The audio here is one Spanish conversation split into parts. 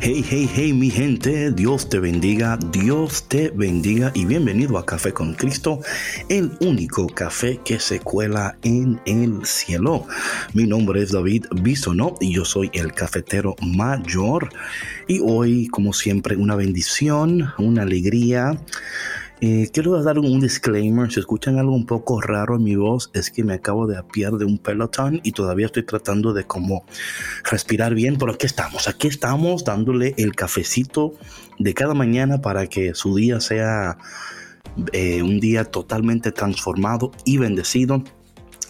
Hey, hey, hey, mi gente, Dios te bendiga, Dios te bendiga y bienvenido a Café con Cristo, el único café que se cuela en el cielo. Mi nombre es David Bisonó y yo soy el cafetero mayor. Y hoy, como siempre, una bendición, una alegría eh, quiero dar un disclaimer, si escuchan algo un poco raro en mi voz, es que me acabo de apiar de un pelotón y todavía estoy tratando de como respirar bien, pero aquí estamos, aquí estamos dándole el cafecito de cada mañana para que su día sea eh, un día totalmente transformado y bendecido.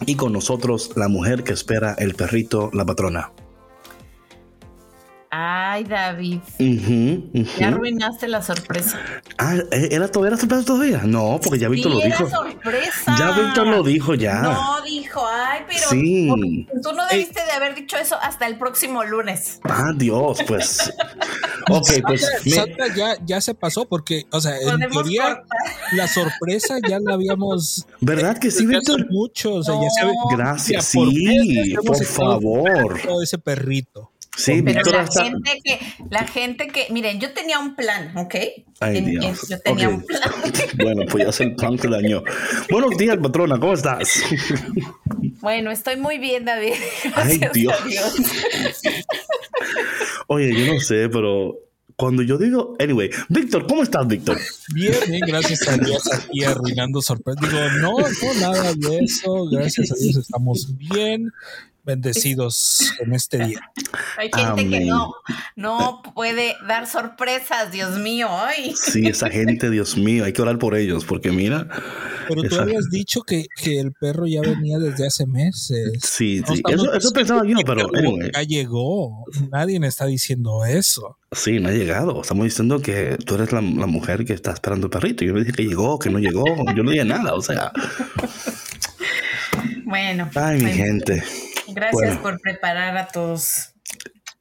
Y con nosotros la mujer que espera el perrito, la patrona. Ay, David. Ya arruinaste la sorpresa. Ah, ¿era, to- ¿era sorpresa todavía? No, porque ya Víctor Sí, lo era dijo. sorpresa. Ya Víctor lo dijo ya. No dijo, ay, pero Sí. tú no debiste de haber dicho eso hasta el próximo lunes. Ah, Dios, pues. Ok, pues. me- Santa ya, ya se pasó porque, o sea, en teoría cortar. la sorpresa ya la habíamos ¿Verdad que sí, Víctor? mucho, o sea, ya se No. Gracias, Ya, por sí, por favor. todo ese perrito. Sí, Pero Víctor la hasta. gente que, la gente que, miren, yo tenía un plan, ¿ok? Ay, En- Dios. yo tenía Ok. un plan. Bueno, pues ya se el plan que dañó. Buenos días, patrona, ¿cómo estás? Bueno, estoy muy bien, David. Ay, Gracias Dios. a Dios. Oye, yo no sé, pero cuando yo digo. Anyway, Víctor, ¿cómo estás, Víctor? Bien, bien, gracias a Dios aquí arruinando sorpresas. Digo, no, no, nada de eso. Gracias a Dios estamos bien bendecidos en este día. Hay gente que no, no puede dar sorpresas, Dios mío. Ay. Sí, esa gente, Dios mío, hay que orar por ellos, porque mira. Pero tú habías dicho que, que el perro ya venía desde hace meses. Sí, No sí, eso, eso pensaba yo, pero anyway. ya llegó. Nadie me está diciendo eso. Sí, no ha llegado. Estamos diciendo que tú eres la, la mujer que está esperando el perrito. Yo le dije que llegó, que no llegó. Yo no dije nada, o sea. Bueno, Ay, mi bueno, gente. Gracias Bueno. por preparar a todos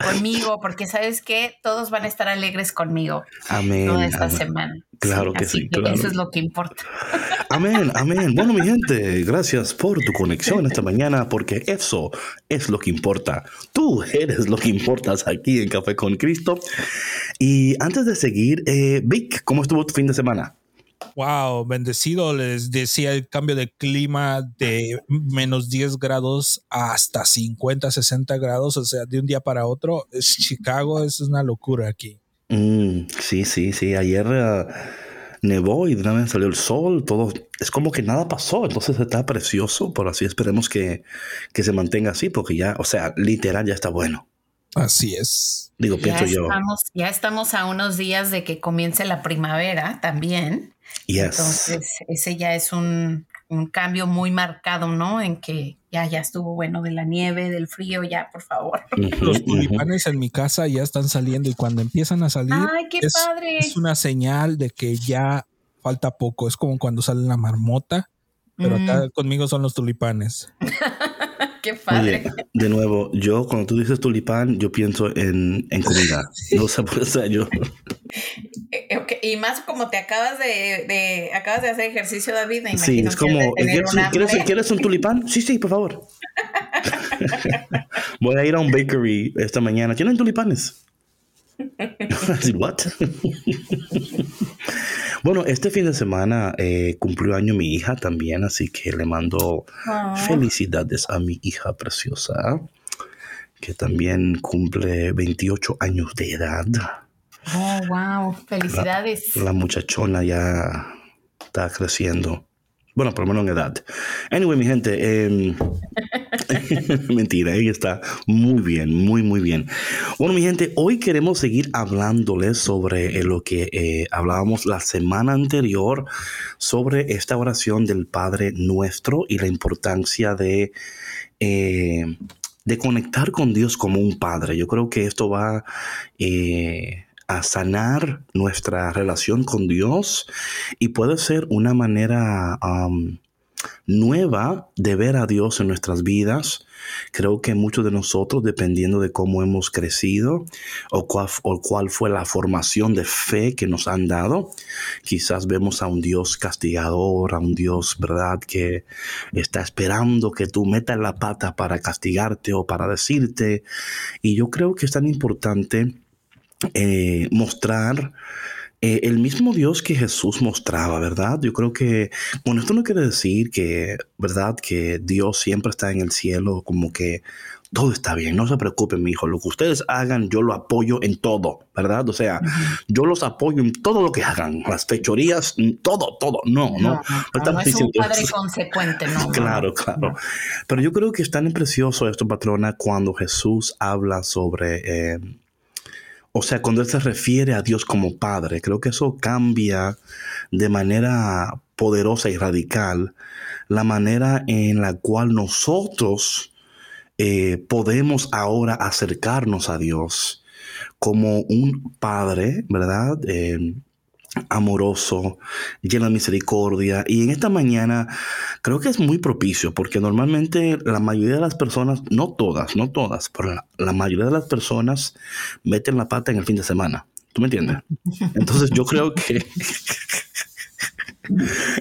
conmigo, porque sabes que todos van a estar alegres conmigo Amén. toda esta amén. semana. Claro que así sí, claro. Eso es lo que importa. Amén, amén. Bueno, mi gente, gracias por tu conexión esta mañana, porque eso es lo que importa. Tú eres lo que importas aquí en Café con Cristo. Y antes de seguir, eh, Vic, ¿cómo estuvo tu fin de semana? Wow, bendecido. Les decía el cambio de clima de menos 10 grados hasta 50, 60 grados. O sea, de un día para otro. Es Chicago, es una locura aquí. Mm, sí, sí, sí. Ayer eh, nevó y de una vez salió el sol. Todo es como que nada pasó. Entonces está precioso. Por así esperemos que, que se mantenga así, porque ya, o sea, literal ya está bueno. Así es. Digo, Ya pienso yo. estamos, ya estamos a unos días de que comience la primavera también. Yes. Entonces, ese ya es un, un cambio muy marcado, ¿no? En que ya, ya estuvo bueno de la nieve, del frío, ya, por favor. Los tulipanes en mi casa ya están saliendo y cuando empiezan a salir Ay, qué es, padre. es una señal de que ya falta poco. Es como cuando sale la marmota, pero acá conmigo son los tulipanes. Qué padre. Oye, de nuevo, yo cuando tú dices tulipán, yo pienso en, en comida. No sé por qué yo. Eh, Y más como te acabas de, de- acabas de hacer ejercicio, David, me Sí, es como, ¿quieres, ¿quieres, quieres un tulipán? Sí, sí, por favor. Voy a ir a un bakery esta mañana. ¿Tienen tulipanes? ¿What? bueno, este fin de semana eh, cumplió año mi hija también, así que le mando Oh. felicidades a mi hija preciosa, que también cumple 28 años de edad. Oh, wow. Felicidades. La muchachona ya está creciendo. Bueno, por lo menos en edad. Anyway, mi gente, eh, Mentira, ella está muy bien, muy, muy bien. Bueno, mi gente, hoy queremos seguir hablándoles sobre eh, lo que eh, hablábamos la semana anterior, sobre esta oración del Padre Nuestro y la importancia de... Eh, de conectar con Dios como un padre. Yo creo que esto va a sanar nuestra relación con Dios y puede ser una manera nueva de ver a Dios en nuestras vidas. Creo que muchos de nosotros, dependiendo de cómo hemos crecido o cuál, o cuál, fue la formación de fe que nos han dado, quizás vemos a un Dios castigador, a un Dios, ¿verdad?, que está esperando que tú metas la pata para castigarte o para decirte. Y yo creo que es tan importante eh, mostrar eh, el mismo Dios que Jesús mostraba, ¿verdad? Yo creo que, bueno, esto no quiere decir que, ¿verdad? Que Dios siempre está en el cielo, como que todo está bien, no se preocupen, mi hijo, lo que ustedes hagan, yo lo apoyo en todo, ¿verdad? O sea, yo los apoyo en todo lo que hagan, las fechorías, todo, todo, no, no. No, es un padre consecuente, no. claro, claro. Pero yo creo que es tan precioso esto, patrona, cuando Jesús habla sobre... Eh, o sea, cuando Él se refiere a Dios como Padre, creo que eso cambia de manera poderosa y radical la manera en la cual nosotros eh, podemos ahora acercarnos a Dios como un Padre, ¿verdad? Eh, amoroso, lleno de misericordia. Y en esta mañana creo que es muy propicio porque normalmente la mayoría de las personas, no todas, no todas, pero la, mayoría de las personas meten la pata en el fin de semana. ¿Tú me entiendes? Entonces yo creo que...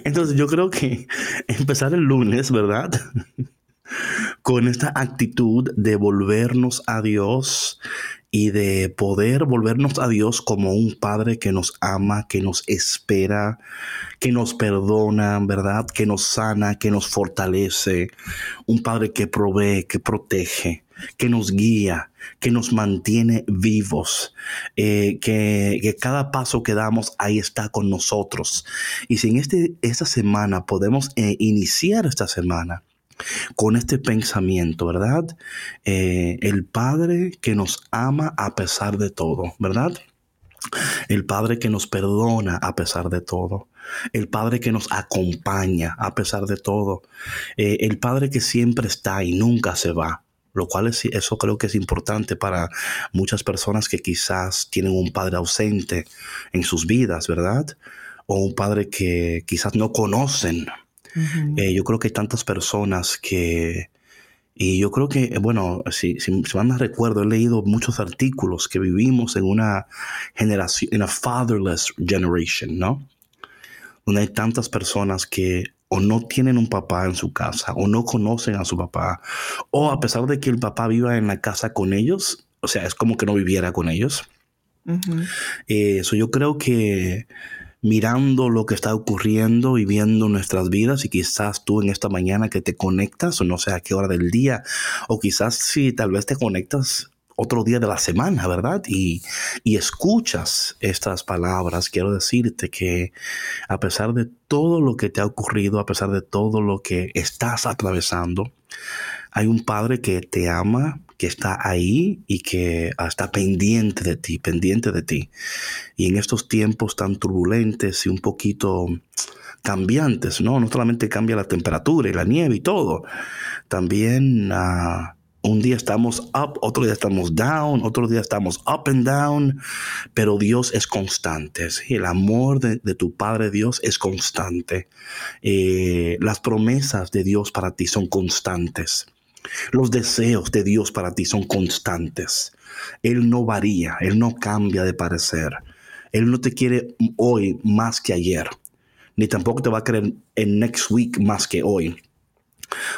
Entonces yo creo que empezar el lunes, ¿verdad? Con esta actitud de volvernos a Dios y de poder volvernos a Dios como un Padre que nos ama, que nos espera, que nos perdona, ¿verdad? Que nos sana, que nos fortalece. Un Padre que provee, que protege, que nos guía, que nos mantiene vivos, eh, que, cada paso que damos ahí está con nosotros. Y si en este, esta semana podemos eh, iniciar esta semana con este pensamiento, ¿verdad? Eh, el Padre que nos ama a pesar de todo, ¿verdad? El Padre que nos perdona a pesar de todo. El Padre que nos acompaña a pesar de todo. Eh, el Padre que siempre está y nunca se va. Lo cual es, eso creo que es importante para muchas personas que quizás tienen un padre ausente en sus vidas, ¿verdad? O un padre que quizás no conocen, eh, yo creo que hay tantas personas que... Y yo creo que, bueno, si, si, si mal recuerdo, he leído muchos artículos que vivimos en una generación, en una fatherless generation, ¿no? Donde hay tantas personas que o no tienen un papá en su casa, o no conocen a su papá, o a pesar de que el papá viva en la casa con ellos, o sea, es como que no viviera con ellos. Eso yo creo que mirando lo que está ocurriendo y viendo nuestras vidas y quizás tú en esta mañana que te conectas o no sé a qué hora del día o quizás si tal vez te conectas otro día de la semana, ¿verdad? Y, y, escuchas estas palabras, quiero decirte que a pesar de todo lo que te ha ocurrido, a pesar de todo lo que estás atravesando, hay un Padre que te ama, que está ahí y que está pendiente de ti, pendiente de ti. Y en estos tiempos tan turbulentos y un poquito cambiantes, ¿no? No solamente cambia la temperatura y la nieve y todo, también ah, un día estamos up, otro día estamos down, otro día estamos up and down, pero Dios es constante. El amor de, tu Padre Dios es constante. Eh, las promesas de Dios para ti son constantes. Los deseos de Dios para ti son constantes. Él no varía, Él no cambia de parecer. Él no te quiere hoy más que ayer, ni tampoco te va a querer en next week más que hoy.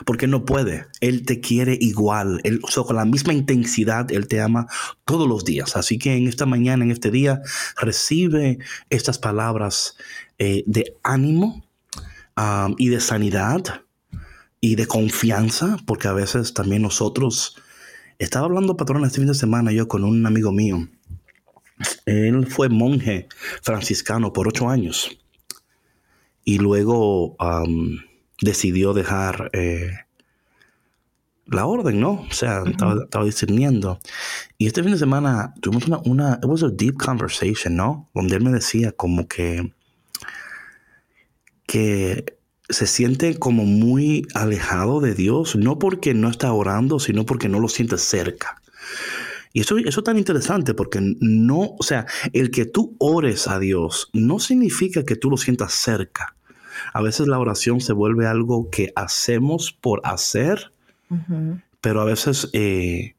Porque no puede. Él te quiere igual. Él, con la misma intensidad, Él te ama todos los días. Así que en esta mañana, en este día, recibe estas palabras eh, de ánimo ah, y de sanidad y de confianza, porque a veces también nosotros, estaba hablando patrón este fin de semana yo con un amigo mío, él fue monje franciscano por ocho años y luego decidió dejar, eh, la orden, ¿no? O sea, estaba, discerniendo. Y este fin de semana tuvimos una, una, it was a deep conversation, ¿no? Donde él me decía como que, que se siente como muy alejado de Dios, no porque no está orando, sino porque no lo siente cerca. Y eso, eso es tan interesante porque no, o sea, el que tú ores a Dios no significa que tú lo sientas cerca. A veces la oración se vuelve algo que hacemos por hacer, pero a veces eh,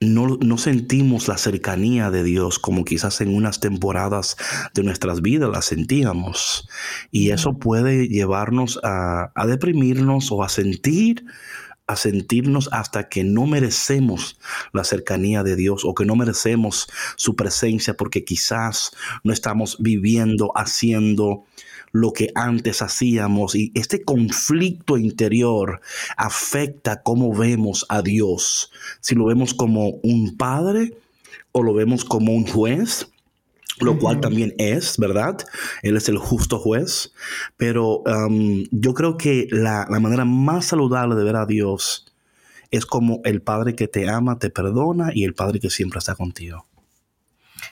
no, no, sentimos la cercanía de Dios como quizás en unas temporadas de nuestras vidas la sentíamos. Y eso puede llevarnos a, a deprimirnos o a sentir a sentirnos hasta que no merecemos la cercanía de Dios o que no merecemos su presencia porque quizás no estamos viviendo, haciendo lo que antes hacíamos y este conflicto interior afecta cómo vemos a Dios. Si lo vemos como un padre o lo vemos como un juez lo cual también es, ¿verdad? Él es el justo juez, pero um, yo creo que la, la, manera más saludable de ver a Dios es como el Padre que te ama, te perdona y el Padre que siempre está contigo.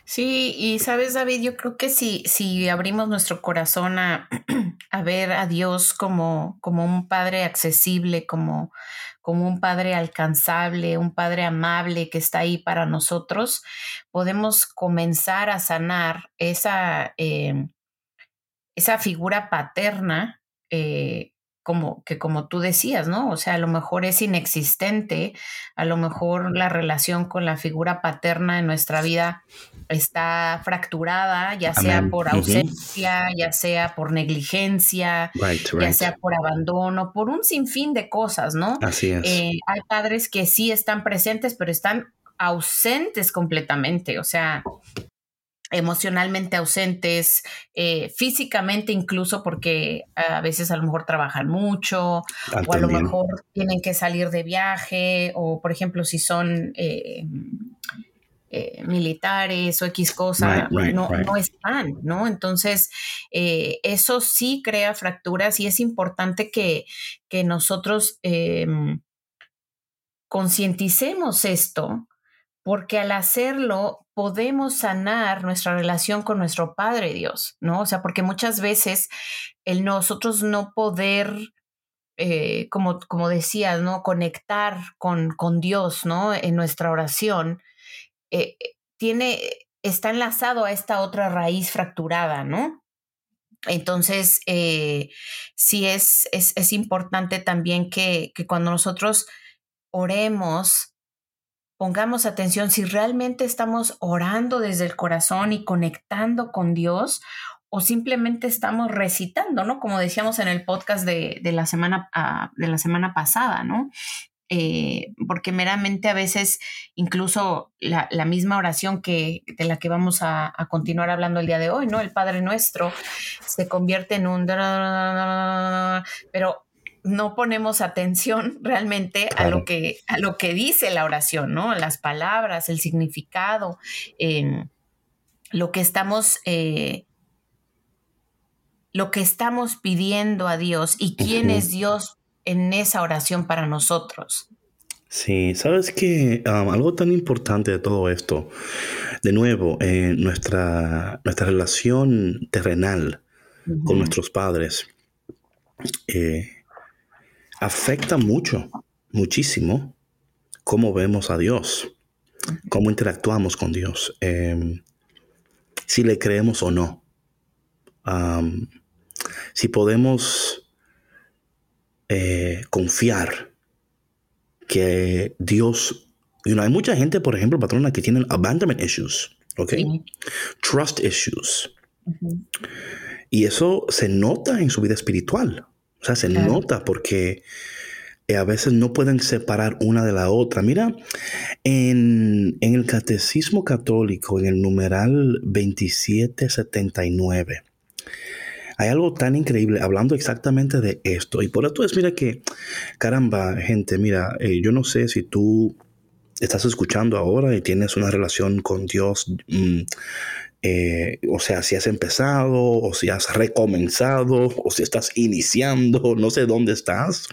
Sí, y sabes, David, yo creo que si, si abrimos nuestro corazón a, a ver a Dios como, como un Padre accesible, como, como un Padre alcanzable, un Padre amable que está ahí para nosotros, podemos comenzar a sanar esa, eh, esa figura paterna eh, como que como tú decías, ¿no? O sea, a lo mejor es inexistente, a lo mejor la relación con la figura paterna en nuestra vida está fracturada, ya sea por ausencia, ya sea por negligencia, ya sea por abandono, por un sinfín de cosas, ¿no? Así es. Eh, hay padres que sí están presentes, pero están ausentes completamente, o sea, emocionalmente ausentes, eh, físicamente incluso porque a veces a lo mejor trabajan mucho o a lo mejor tienen que salir de viaje o por ejemplo si son eh, eh, militares o X cosa, no, no, están, ¿no? Entonces, eso sí crea fracturas y es importante que, que nosotros em, concienticemos esto porque al hacerlo podemos sanar nuestra relación con nuestro Padre Dios, ¿no? O sea, porque muchas veces el nosotros no poder, eh, como, como decías, ¿no? Conectar con, con Dios, ¿no? En nuestra oración, eh, tiene, está enlazado a esta otra raíz fracturada, ¿no? Entonces, eh, sí es, es, es, importante también que, que cuando nosotros oremos, pongamos atención si realmente estamos orando desde el corazón y conectando con Dios o simplemente estamos recitando, ¿no? Como decíamos en el podcast de, la, semana, ah, de la semana pasada, ¿no? Eh, porque meramente a veces incluso la, misma oración que de la que vamos a, a, continuar hablando el día de hoy, ¿no? El Padre Nuestro se convierte en un... Pero no ponemos atención realmente a, lo que, a lo que dice la oración, ¿no? Las palabras, el significado, lo que estamos... Eh, lo que estamos pidiendo a Dios y quién es Dios en esa oración para nosotros. Sí, sabes que um, algo tan importante de todo esto, de nuevo, eh, nuestra, nuestra relación terrenal con nuestros padres, eh, afecta mucho, muchísimo, cómo vemos a Dios, cómo interactuamos con Dios, em, si le creemos o no, si podemos eh, confiar que Dios, hay mucha gente, por ejemplo, patrona, que tienen abandonment issues, ¿ok? Trust issues. Y eso se nota en su vida espiritual. O sea, se nota porque eh, a veces no pueden separar una de la otra. Mira, en, el Catecismo Católico, en el numeral 2779, hay algo tan increíble hablando exactamente de esto. Y por eso es, mira que, caramba, gente, mira, eh, yo no sé si tú estás escuchando ahora y tienes una relación con Dios. Mm, eh, o sea, si has empezado o si has recomenzado o si estás iniciando, no sé dónde estás.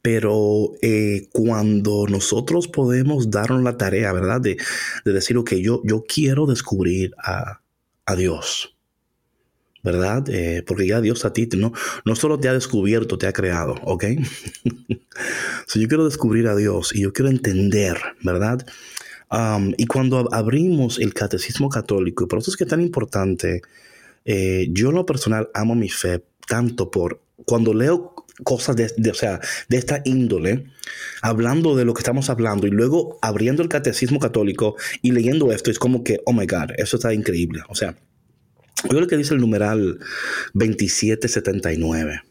Pero eh, cuando nosotros podemos darnos la tarea, ¿verdad? De, de decir, ok, yo, yo quiero descubrir a, a Dios, ¿verdad? Eh, porque ya Dios a ti no, no solo te ha descubierto, te ha creado, ¿ok? so, yo quiero descubrir a Dios y yo quiero entender, ¿verdad? Um, y cuando abrimos el catecismo católico, y por eso es que es tan importante, eh, yo en lo personal amo mi fe tanto por cuando leo cosas de, o sea, de esta índole, hablando de lo que estamos hablando y luego abriendo el catecismo católico y leyendo esto, es como que, oh my God, eso está increíble. O sea, yo lo que dice el numeral 2779.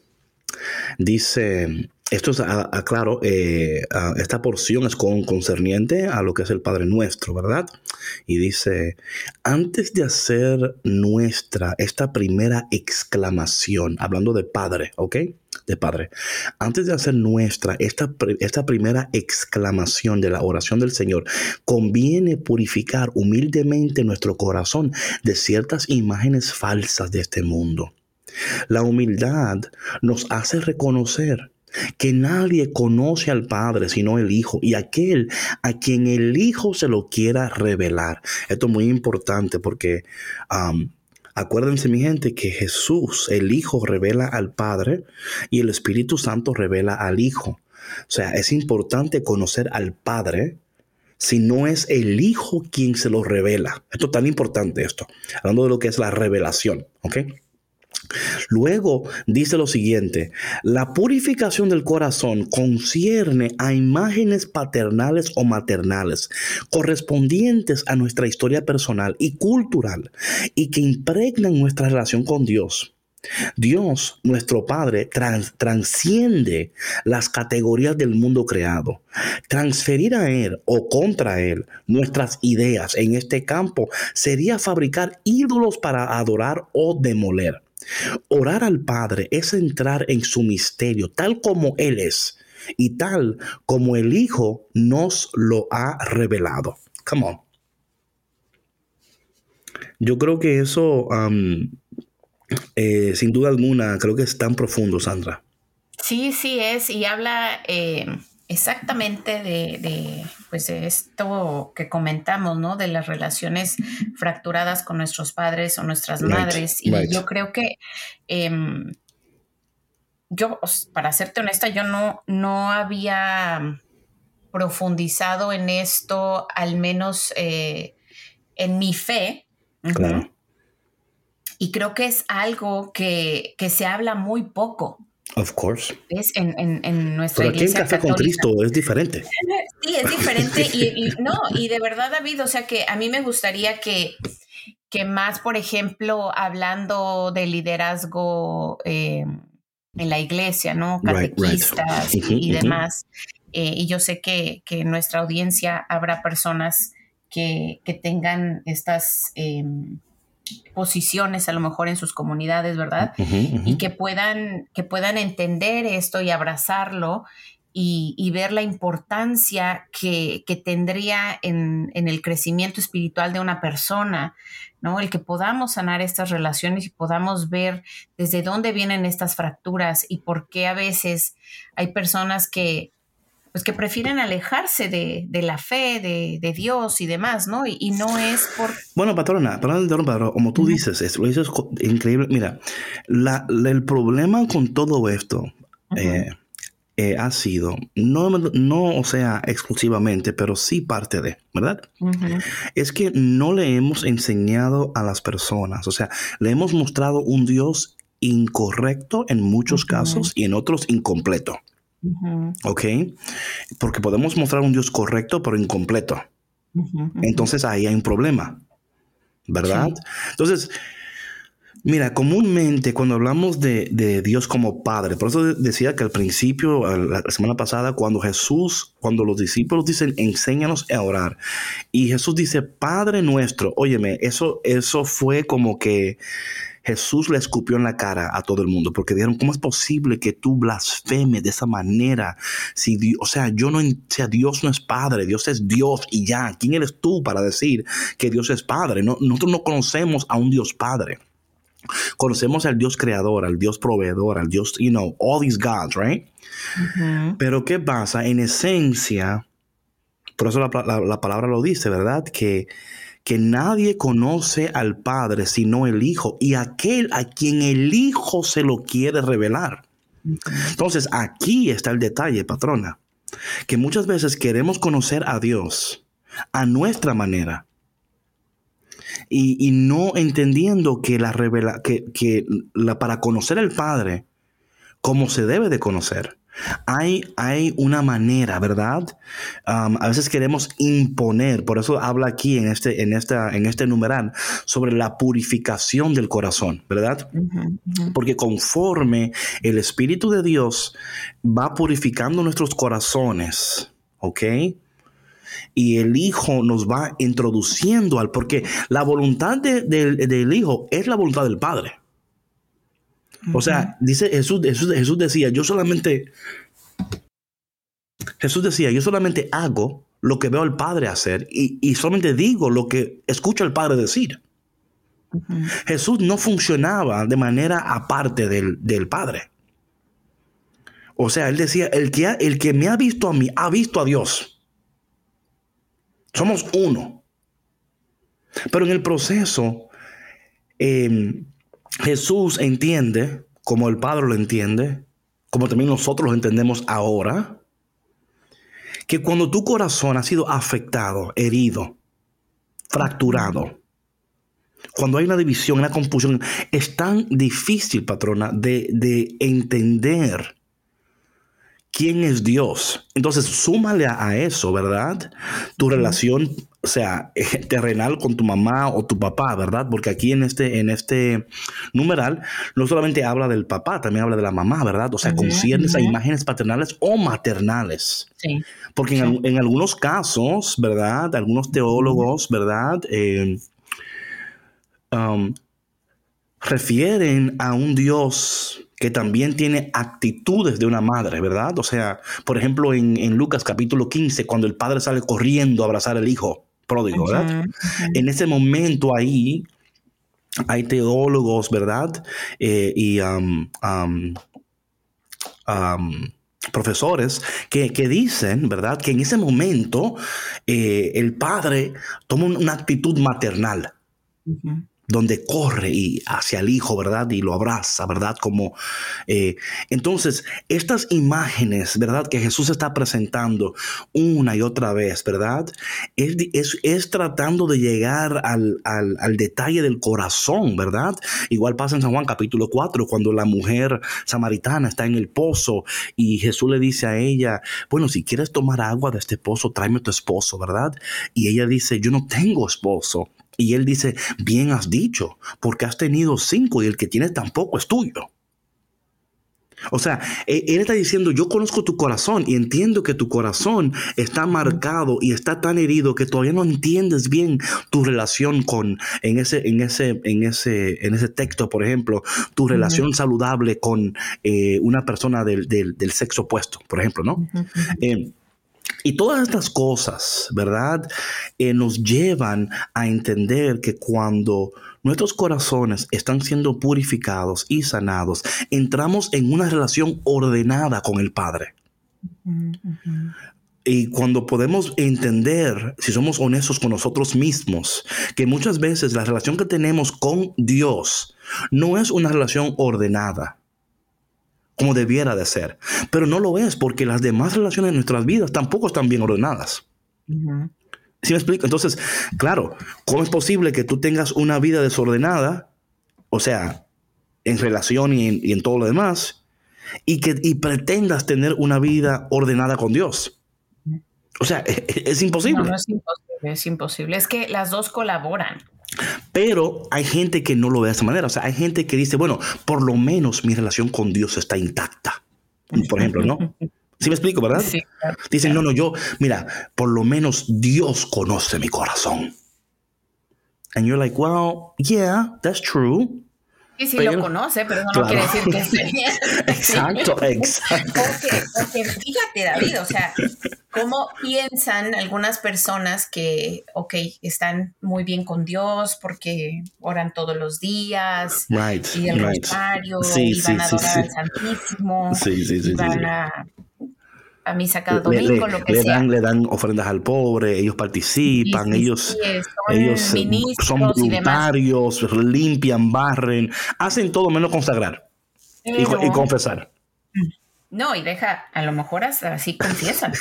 Dice, esto es, aclaro, eh, esta porción es con, concerniente a lo que es el Padre Nuestro, ¿verdad? Y dice, antes de hacer nuestra esta primera exclamación, hablando de Padre, ¿ok? De Padre, antes de hacer nuestra esta, esta primera exclamación de la oración del Señor, conviene purificar humildemente nuestro corazón de ciertas imágenes falsas de este mundo. La humildad nos hace reconocer que nadie conoce al Padre sino el Hijo y aquel a quien el Hijo se lo quiera revelar. Esto es muy importante porque acuérdense mi gente que Jesús, el Hijo, revela al Padre y el Espíritu Santo revela al Hijo. O sea, es importante conocer al Padre si no es el Hijo quien se lo revela. Esto es tan importante esto, hablando de lo que es la revelación, ¿ok? Luego dice lo siguiente, la purificación del corazón concierne a imágenes paternales o maternales correspondientes a nuestra historia personal y cultural y que impregnan nuestra relación con Dios. Dios, nuestro Padre, transciende las categorías del mundo creado. Transferir a Él o contra Él nuestras ideas en este campo sería fabricar ídolos para adorar o demoler. Orar al Padre es entrar en su misterio tal como Él es y tal como el Hijo nos lo ha revelado. Come on. Yo creo que eso, eh, sin duda alguna, creo que es tan profundo, Sandra. Sí, sí es, y habla eh, exactamente de, pues esto que comentamos, ¿no? De las relaciones fracturadas con nuestros padres o nuestras madres. Y yo creo que em, yo, para serte honesta, yo no, no había profundizado en esto, al menos eh, en mi fe. Claro. Y creo que es algo que, que se habla muy poco. Of course. Es en, en, en nuestra Pero aquí en Café con Cristo es diferente. Sí, es diferente. y, no, y de verdad, David, o sea que a mí me gustaría que, que más, por ejemplo, hablando de liderazgo eh, en la iglesia, ¿no? Catequistas y, demás. Eh, y yo sé que, que, en nuestra audiencia habrá personas que, que tengan estas. Em, posiciones a lo mejor en sus comunidades, ¿verdad? Y que puedan, que puedan entender esto y abrazarlo y, ver la importancia que, tendría en, el crecimiento espiritual de una persona, ¿no? El que podamos sanar estas relaciones y podamos ver desde dónde vienen estas fracturas y por qué a veces hay personas que, pues que prefieren alejarse de, la fe, de, Dios y demás, ¿no? Y, no es por... Bueno, patrona, patrona, como tú dices, es, lo dices increíble. Mira, el problema con todo esto eh, eh, ha sido, no, no, o sea, exclusivamente, pero sí parte de, ¿verdad? Es que no le hemos enseñado a las personas, o sea, le hemos mostrado un Dios incorrecto en muchos casos y en otros incompleto. ¿Ok? Porque podemos mostrar un Dios correcto pero incompleto. Entonces ahí hay un problema, ¿verdad? Entonces, mira, comúnmente cuando hablamos de, Dios como Padre, por eso decía que al principio, la semana pasada, cuando Jesús, cuando los discípulos dicen, enséñanos a orar, y Jesús dice, Padre nuestro, óyeme, eso, eso fue como que Jesús le escupió en la cara a todo el mundo porque dijeron, ¿cómo es posible que tú blasfemes de esa manera? Si o sea, yo no, sea, Dios no es padre, Dios es Dios y ya. ¿Quién eres tú para decir que Dios es padre? No, nosotros no conocemos a un Dios padre. Conocemos al Dios creador, al Dios proveedor, al Dios, you know, all these gods, right? Pero ¿qué pasa? En esencia, por eso la, palabra lo dice, ¿verdad? Que, que nadie conoce al Padre sino el Hijo y aquel a quien el Hijo se lo quiere revelar. Entonces, aquí está el detalle, patrona, que muchas veces queremos conocer a Dios a nuestra manera y, no entendiendo que, la revela, que la, para conocer al Padre, como se debe de conocer, hay, hay una manera, ¿verdad? a veces queremos imponer, por eso habla aquí en este, en, esta, en este numeral sobre la purificación del corazón, ¿verdad? Porque conforme el Espíritu de Dios va purificando nuestros corazones, ¿ok? Y el Hijo nos va introduciendo al, porque la voluntad del Hijo es la voluntad del Padre. O sea, dice Jesús, Jesús, decía, yo solamente, Jesús decía, yo solamente hago lo que veo al Padre hacer y, solamente digo lo que escucho al Padre decir. Jesús no funcionaba de manera aparte del, Padre. O sea, él decía, el que, el que me ha visto a mí, ha visto a Dios. Somos uno. Pero en el proceso, eh, Jesús entiende, como el Padre lo entiende, como también nosotros lo entendemos ahora, que cuando tu corazón ha sido afectado, herido, fracturado, cuando hay una división, una confusión, es tan difícil, patrona, de, de entender quién es Dios. Entonces, súmale a, eso, ¿verdad? Tu relación, o sea, terrenal con tu mamá o tu papá, ¿verdad? Porque aquí en este, en este numeral no solamente habla del papá, también habla de la mamá, ¿verdad? O sea, conciernes a imágenes paternales o maternales. Sí. Porque en, algunos casos, ¿verdad? Algunos teólogos, ¿verdad? Eh, um, refieren a un Dios que también tiene actitudes de una madre, ¿verdad? O sea, por ejemplo, en, Lucas capítulo 15, cuando el padre sale corriendo a abrazar al hijo pródigo, ¿verdad? En ese momento ahí hay teólogos, ¿verdad? Eh, y profesores que, dicen, ¿verdad? Que en ese momento eh, el padre toma una actitud maternal donde corre y hacia el hijo, ¿verdad? Y lo abraza, ¿verdad? Como eh, entonces estas imágenes, ¿verdad? Que Jesús está presentando una y otra vez, ¿verdad? Es, es, tratando de llegar al, al, detalle del corazón, ¿verdad? Igual pasa en San Juan capítulo 4, cuando la mujer samaritana está en el pozo y Jesús le dice a ella, bueno, si quieres tomar agua de este pozo, tráeme tu esposo, ¿verdad? Y ella dice, yo no tengo esposo. Y él dice, bien has dicho, porque has tenido cinco y el que tienes tampoco es tuyo. O sea, e, él está diciendo, yo conozco tu corazón y entiendo que tu corazón está marcado y está tan herido que todavía no entiendes bien tu relación con, en ese, en ese, en ese, en ese texto, por ejemplo, tu relación saludable con eh, una persona del, sexo opuesto, por ejemplo, ¿no? Y todas estas cosas, ¿verdad? Eh, nos llevan a entender que cuando nuestros corazones están siendo purificados y sanados, entramos en una relación ordenada con el Padre. Y cuando podemos entender, si somos honestos con nosotros mismos, que muchas veces la relación que tenemos con Dios no es una relación ordenada como debiera de ser. Pero no lo es porque las demás relaciones de nuestras vidas tampoco están bien ordenadas. ¿Sí me explico? Entonces, claro, ¿cómo es posible que tú tengas una vida desordenada, o sea, en relación y en, todo lo demás, y que y pretendas tener una vida ordenada con Dios? O sea, es, imposible. no es imposible, es imposible. Es que las dos colaboran. Pero hay gente que no lo ve de esa manera. O sea, hay gente que dice, bueno, por lo menos mi relación con Dios está intacta. Por ejemplo, ¿no? ¿Sí me explico, verdad? Sí, Dicen, no, no, yo, mira, por lo menos Dios conoce mi corazón. And you're like, well, yeah, that's true. Sí, sí lo conoce, pero no quiere decir que esté bien. exacto, exacto. Porque, fíjate, David, o sea, cómo piensan algunas personas que, ok, están muy bien con Dios porque oran todos los días, right, y el rosario, y van a adorar al Santísimo, y van a a misa cada domingo, lo que le sea. Dan, le dan ofrendas al pobre, ellos participan, ellos, son, ellos eh, son voluntarios, limpian, barren, hacen todo menos consagrar y, confesar. No, y deja, a lo mejor así confiesan.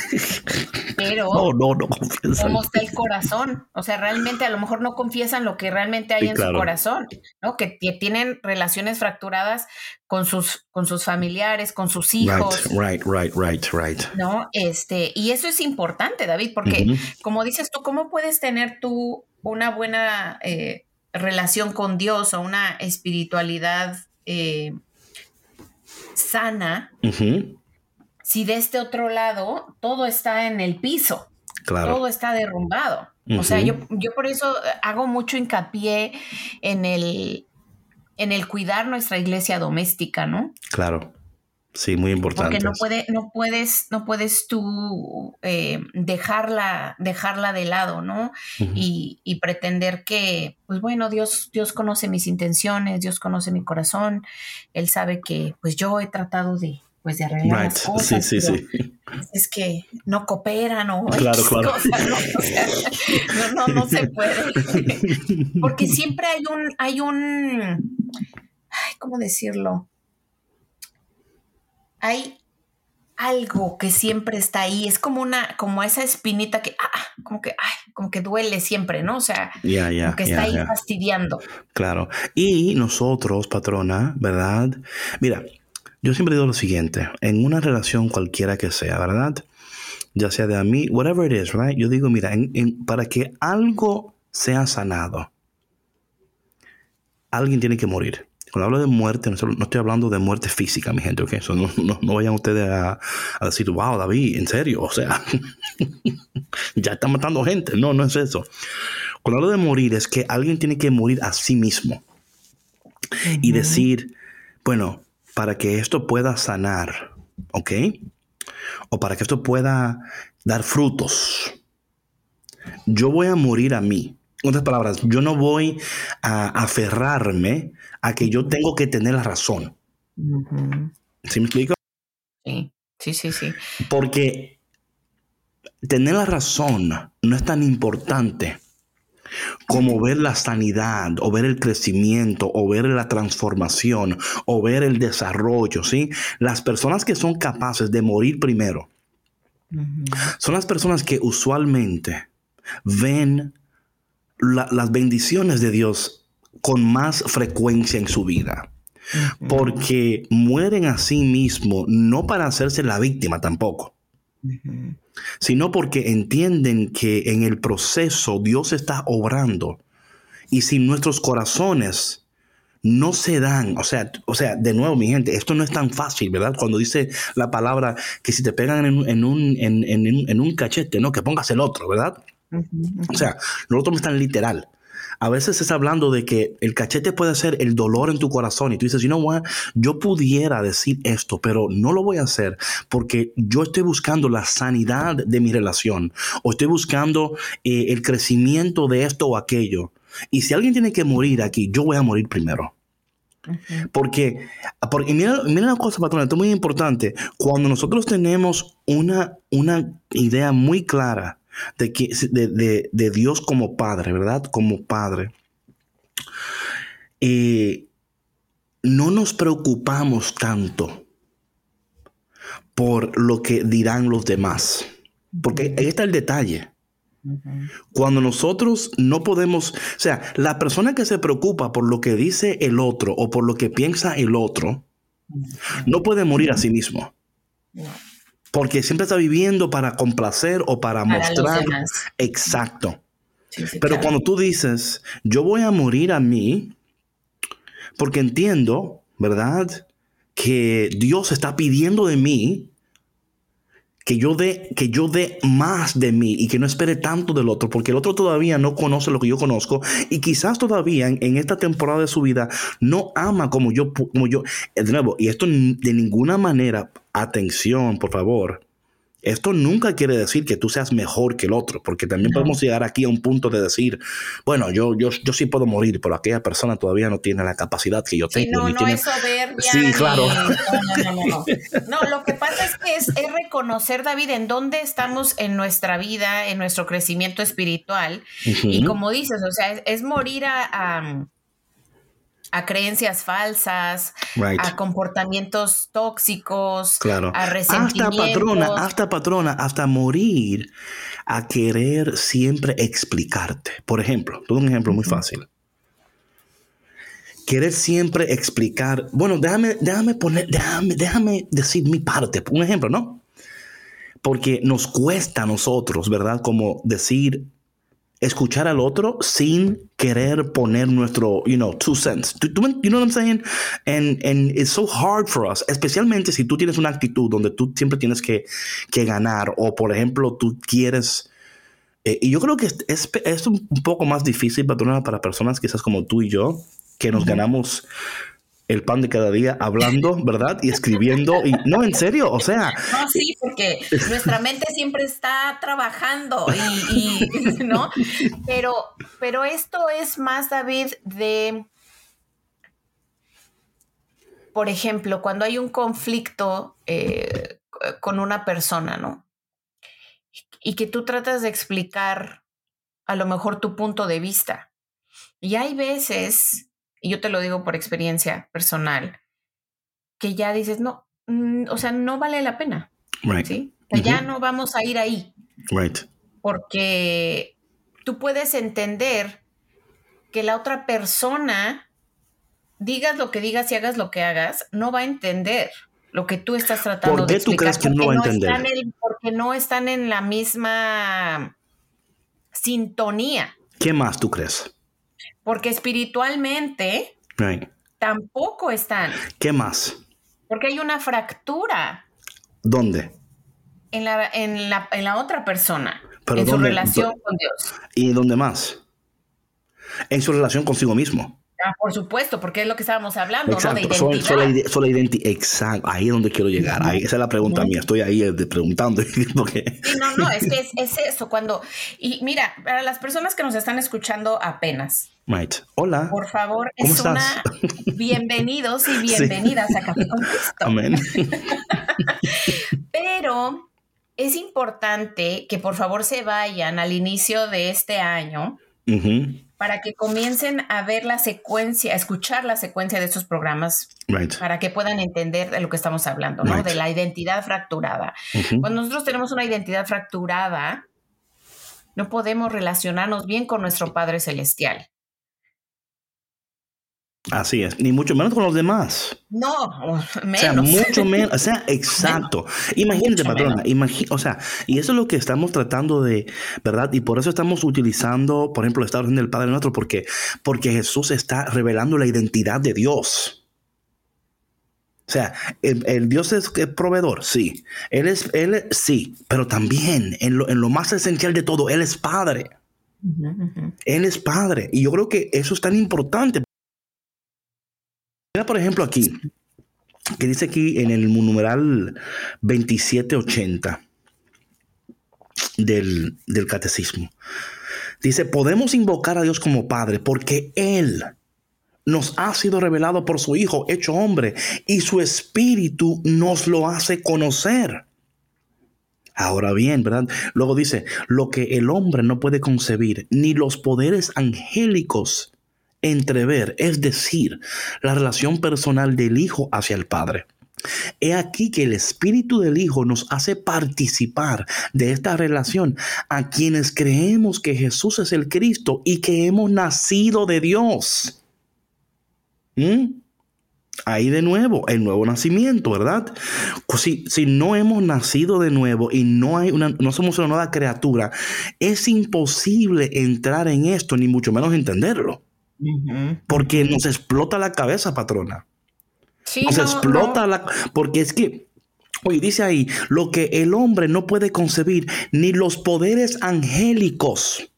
Pero no, no, no confiesan. ¿Cómo está el corazón? O sea, realmente a lo mejor no confiesan lo que realmente hay en su corazón, ¿no? Que, tienen relaciones fracturadas con sus, con sus familiares, con sus hijos. Right, right, right, right. ¿No? Este, y eso es importante, David, porque como dices tú, ¿cómo puedes tener tú una buena eh, relación con Dios o una espiritualidad eh, sana si de este otro lado todo está en el piso, todo está derrumbado. O sea, yo, yo por eso hago mucho hincapié en el, en el cuidar nuestra iglesia doméstica, ¿no? Claro. Sí, muy importante. Porque no, puede, no, puedes, no puedes tú eh, dejarla, dejarla de lado, ¿no? y, y, pretender que, pues bueno, Dios, Dios conoce mis intenciones, Dios conoce mi corazón, Él sabe que pues yo he tratado de, pues de arreglar las cosas. Sí, sí, sí. Es que no cooperan o claro, claro. ¿no? no, no, se puede. Porque siempre hay un, hay un, ay, ¿cómo decirlo? Hay algo que siempre está ahí, es como una, como esa espinita que, ah, ah como que, ay, como que duele siempre, ¿no? O sea, como que está ahí fastidiando. Claro. Y nosotros, patrona, ¿verdad? Mira, yo siempre digo lo siguiente, en una relación cualquiera que sea, ¿verdad? Ya sea de a mí, whatever it is, right? Yo digo, mira, para que algo sea sanado, alguien tiene que morir. Cuando hablo de muerte, no, estoy hablando de muerte física, mi gente, ¿ok? No, no, vayan ustedes a, decir, wow, David, en serio, o sea, ya están matando gente. No, no es eso. Cuando hablo de morir, es que alguien tiene que morir a sí mismo y decir, bueno, para que esto pueda sanar, ¿ok? O para que esto pueda dar frutos, yo voy a morir a mí. En otras palabras, yo no voy a aferrarme a que yo tengo que tener la razón. ¿Sí me explico? Sí, sí, sí, sí. Porque tener la razón no es tan importante como ver la sanidad o ver el crecimiento o ver la transformación o ver el desarrollo, ¿sí? Las personas que son capaces de morir primero son las personas que usualmente ven las bendiciones de Dios con más frecuencia en su vida. Porque mueren a sí mismos, no para hacerse la víctima tampoco, sino porque entienden que en el proceso Dios está obrando. Y si nuestros corazones no se dan, o sea, o sea, de nuevo, mi gente, esto no es tan fácil, ¿verdad? Cuando dice la palabra que si te pegan en, un, en, un, cachete, ¿no? Que pongas el otro, ¿verdad? O sea, no lo tomes tan literal a veces es hablando de que el cachete puede ser el dolor en tu corazón y tú dices, you know what, yo pudiera decir esto, pero no lo voy a hacer porque yo estoy buscando la sanidad de mi relación o estoy buscando eh, el crecimiento de esto o aquello. Y si alguien tiene que morir aquí, yo voy a morir primero. Porque, porque mira, mira una cosa, patrona, esto es muy importante. Cuando nosotros tenemos una, una idea muy clara de, que, de, Dios como Padre, ¿verdad? Como Padre. Eh, no nos preocupamos tanto por lo que dirán los demás. Porque ahí está el detalle. Cuando nosotros no podemos, o sea, la persona que se preocupa por lo que dice el otro o por lo que piensa el otro, no puede morir a sí mismo porque siempre está viviendo para complacer o para, mostrar. Exacto. Pero cuando tú dices, yo voy a morir a mí, porque entiendo, ¿verdad? Que Dios está pidiendo de mí que yo dé que yo dé más de mí y que no espere tanto del otro porque el otro todavía no conoce lo que yo conozco y quizás todavía en, esta temporada de su vida no ama como yo como yo de nuevo y esto de ninguna manera atención por favor esto nunca quiere decir que tú seas mejor que el otro, porque también podemos llegar aquí a un punto de decir, bueno, yo, yo, yo sí puedo morir, pero aquella persona todavía no tiene la capacidad que yo tengo. no, no es soberbia. Sí, claro. No, no, lo que pasa es que es, reconocer, David, en dónde estamos en nuestra vida, en nuestro crecimiento espiritual. Y como dices, o sea, es, morir a a creencias falsas, a comportamientos tóxicos, a resentimientos. Hasta patrona, hasta patrona, hasta morir a querer siempre explicarte. Por ejemplo, todo un ejemplo muy fácil. Querer siempre explicar, bueno, déjame, déjame poner, déjame, déjame decir mi parte. Un ejemplo, ¿no? Porque nos cuesta a nosotros, ¿verdad? Como decir escuchar al otro sin querer poner nuestro, you know, two cents. you know what I'm saying? And, and it's so hard for us, especialmente si tú tienes una actitud donde tú siempre tienes que, que ganar o, por ejemplo, tú quieres... Eh, y yo creo que es, es, un poco más difícil para, para personas quizás como tú y yo, que nos ganamos el pan de cada día hablando, ¿verdad? Y escribiendo. Y no, en serio, o sea. No, sí, porque nuestra mente siempre está trabajando y, ¿no? Pero, pero esto es más, David, de. Por ejemplo, cuando hay un conflicto eh, con una persona, ¿no? Y que tú tratas de explicar a lo mejor tu punto de vista. Y hay veces y yo te lo digo por experiencia personal, que ya dices, no, mm, o sea, no vale la pena. Right. ¿sí? Ya no vamos a ir ahí. Right. Porque tú puedes entender que la otra persona, digas lo que digas y hagas lo que hagas, no va a entender lo que tú estás tratando ¿Por qué tú crees que no va a entender? porque no están en la misma sintonía. ¿Qué más tú crees? Porque espiritualmente tampoco están. ¿Qué más? Porque hay una fractura. ¿Dónde? En la, en la, en la otra persona. en su relación con Dios. ¿Y dónde más? En su relación consigo mismo. Ah, por supuesto, porque es lo que estábamos hablando, ¿no? De identidad. la identidad. Exacto, ahí es donde quiero llegar. Ahí, esa es la pregunta mía. Estoy ahí eh, preguntando. porque... Sí, no, no, es que es, es, eso. Cuando. Y mira, para las personas que nos están escuchando apenas. Right. Hola. Por favor, es una. Bienvenidos y bienvenidas a Café con Cristo. Amén. Pero es importante que por favor se vayan al inicio de este año para que comiencen a ver la secuencia, a escuchar la secuencia de estos programas, para que puedan entender de lo que estamos hablando, ¿no? De la identidad fracturada. Cuando nosotros tenemos una identidad fracturada, no podemos relacionarnos bien con nuestro Padre Celestial. Así es, ni mucho menos con los demás. No, menos. O sea, mucho menos, o sea, exacto. Imagínate, patrona, o sea, y eso es lo que estamos tratando de, ¿verdad? Y por eso estamos utilizando, por ejemplo, esta orden del Padre Nuestro, porque, porque Jesús está revelando la identidad de Dios. O sea, el, Dios es, proveedor, sí. Él es, él sí, pero también en lo, en lo más esencial de todo, Él es Padre. Él es Padre. Y yo creo que eso es tan importante. Por ejemplo, aquí, que dice aquí en el numeral 2780 del, del catecismo. Dice, podemos invocar a Dios como Padre porque Él nos ha sido revelado por su Hijo, hecho hombre, y su Espíritu nos lo hace conocer. Ahora bien, ¿verdad? Luego dice, lo que el hombre no puede concebir, ni los poderes angélicos entrever, es decir, la relación personal del Hijo hacia el Padre. He aquí que el Espíritu del Hijo nos hace participar de esta relación a quienes creemos que Jesús es el Cristo y que hemos nacido de Dios. ¿Mm? Ahí de nuevo, el nuevo nacimiento, ¿verdad? Si, si, no hemos nacido de nuevo y no, hay una, no somos una nueva criatura, es imposible entrar en esto, ni mucho menos entenderlo. Porque nos explota la cabeza, patrona. nos explota la... Porque es que, Oye, dice ahí, lo que el hombre no puede concebir, ni los poderes angélicos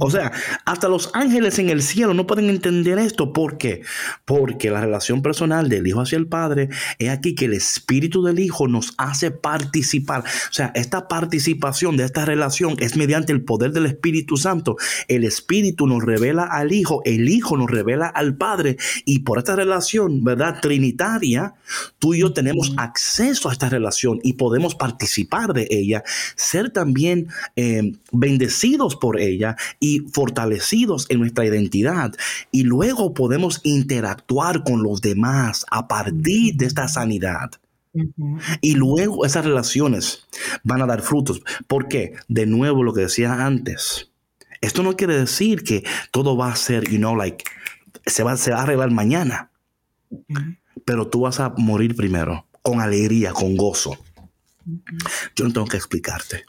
o sea, hasta los ángeles en el cielo no pueden entender esto. ¿Por qué? Porque la relación personal del Hijo hacia el Padre es aquí que el Espíritu del Hijo nos hace participar. O sea, esta participación de esta relación es mediante el poder del Espíritu Santo. El Espíritu nos revela al Hijo, el Hijo nos revela al Padre. Y por esta relación, ¿verdad? Trinitaria, tú y yo tenemos acceso a esta relación y podemos participar de ella, ser también eh, bendecidos por ella y fortalecidos en nuestra identidad. Y luego podemos interactuar con los demás a partir de esta sanidad. Y luego esas relaciones van a dar frutos. porque De nuevo lo que decía antes. Esto no quiere decir que todo va a ser, you know, like, se va, se va a arreglar mañana. Pero tú vas a morir primero, con alegría, con gozo. Yo no tengo que explicarte.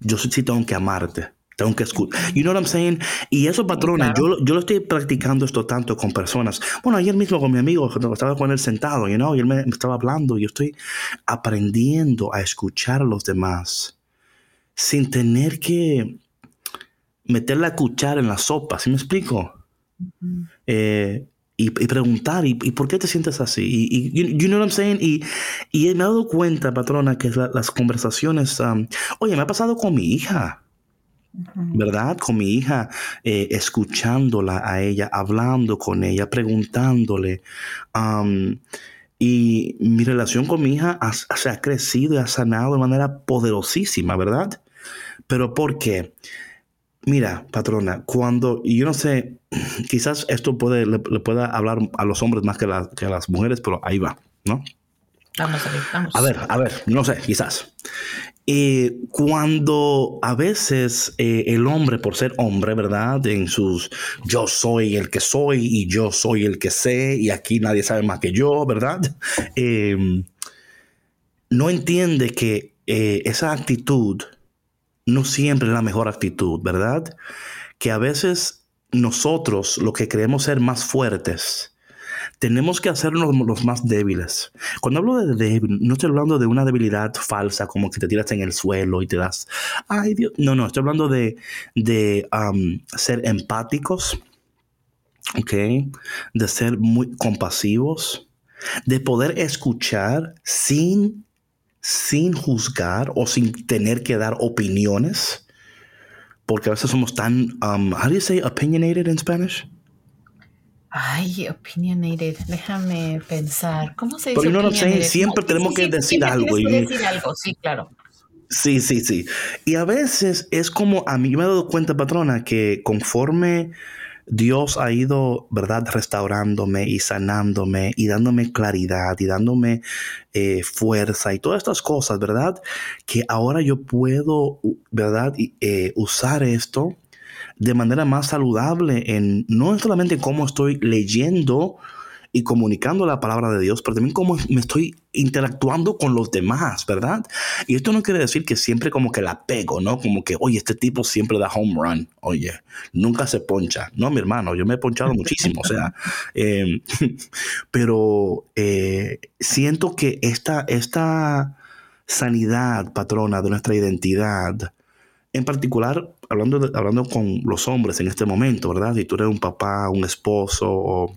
Yo sí tengo que amarte. Tengo que escuchar. You know what I'm saying? Y eso, patrona, yo, yo lo estoy practicando esto tanto con personas. Bueno, ayer mismo con mi amigo, estaba con él sentado, you know, y él me, estaba hablando. Y yo estoy aprendiendo a escuchar a los demás sin tener que meter la cuchara en la sopa. ¿Sí me explico? Eh, y, preguntar, ¿y, por qué te sientes así? Y, you, know what I'm saying? Y, y me he dado cuenta, patrona, que las conversaciones, um, oye, me ha pasado con mi hija. ¿Verdad? Con mi hija, eh, escuchándola a ella, hablando con ella, preguntándole. y mi relación con mi hija se ha crecido y ha sanado de manera poderosísima, ¿verdad? Pero ¿por qué? Mira, patrona, cuando, y yo no sé, quizás esto puede, le, pueda hablar a los hombres más que, que a las mujeres, pero ahí va, ¿no? Vamos a ver, vamos. A ver, a ver, no sé, quizás. Eh, cuando a veces eh, el hombre, por ser hombre, ¿verdad? En sus yo soy el que soy y yo soy el que sé y aquí nadie sabe más que yo, ¿verdad? Em, no entiende que eh, esa actitud no siempre es la mejor actitud, ¿verdad? Que a veces nosotros, lo que creemos ser más fuertes, tenemos que hacernos los más débiles. Cuando hablo de débil, no estoy hablando de una debilidad falsa, como que te tiras en el suelo y te das, ay Dios, no, no, estoy hablando de, de um, ser empáticos, ¿ok? De ser muy compasivos, de poder escuchar sin, sin juzgar o sin tener que dar opiniones, porque a veces somos tan, um, how do you say opinionated in Spanish? Ay, opinionated. Déjame pensar. ¿Cómo se dice? no siempre tenemos que decir algo. Y... decir algo, sí, claro. Sí, sí, sí. Y a veces es como, a mí me he dado cuenta, patrona, que conforme Dios ha ido, ¿verdad?, restaurándome y sanándome y dándome claridad y dándome eh, fuerza y todas estas cosas, ¿verdad? Que ahora yo puedo, ¿verdad?, eh, usar esto de manera más saludable en no solamente cómo estoy leyendo y comunicando la palabra de Dios, pero también cómo me estoy interactuando con los demás, ¿verdad? Y esto no quiere decir que siempre como que la pego, ¿no? Como que, oye, este tipo siempre da home run, oye, nunca se poncha. No, mi hermano, yo me he ponchado muchísimo, o sea, em, pero eh, siento que esta, esta sanidad, patrona, de nuestra identidad, en particular, hablando, hablando con los hombres en este momento, ¿verdad? Si tú eres un papá, un esposo,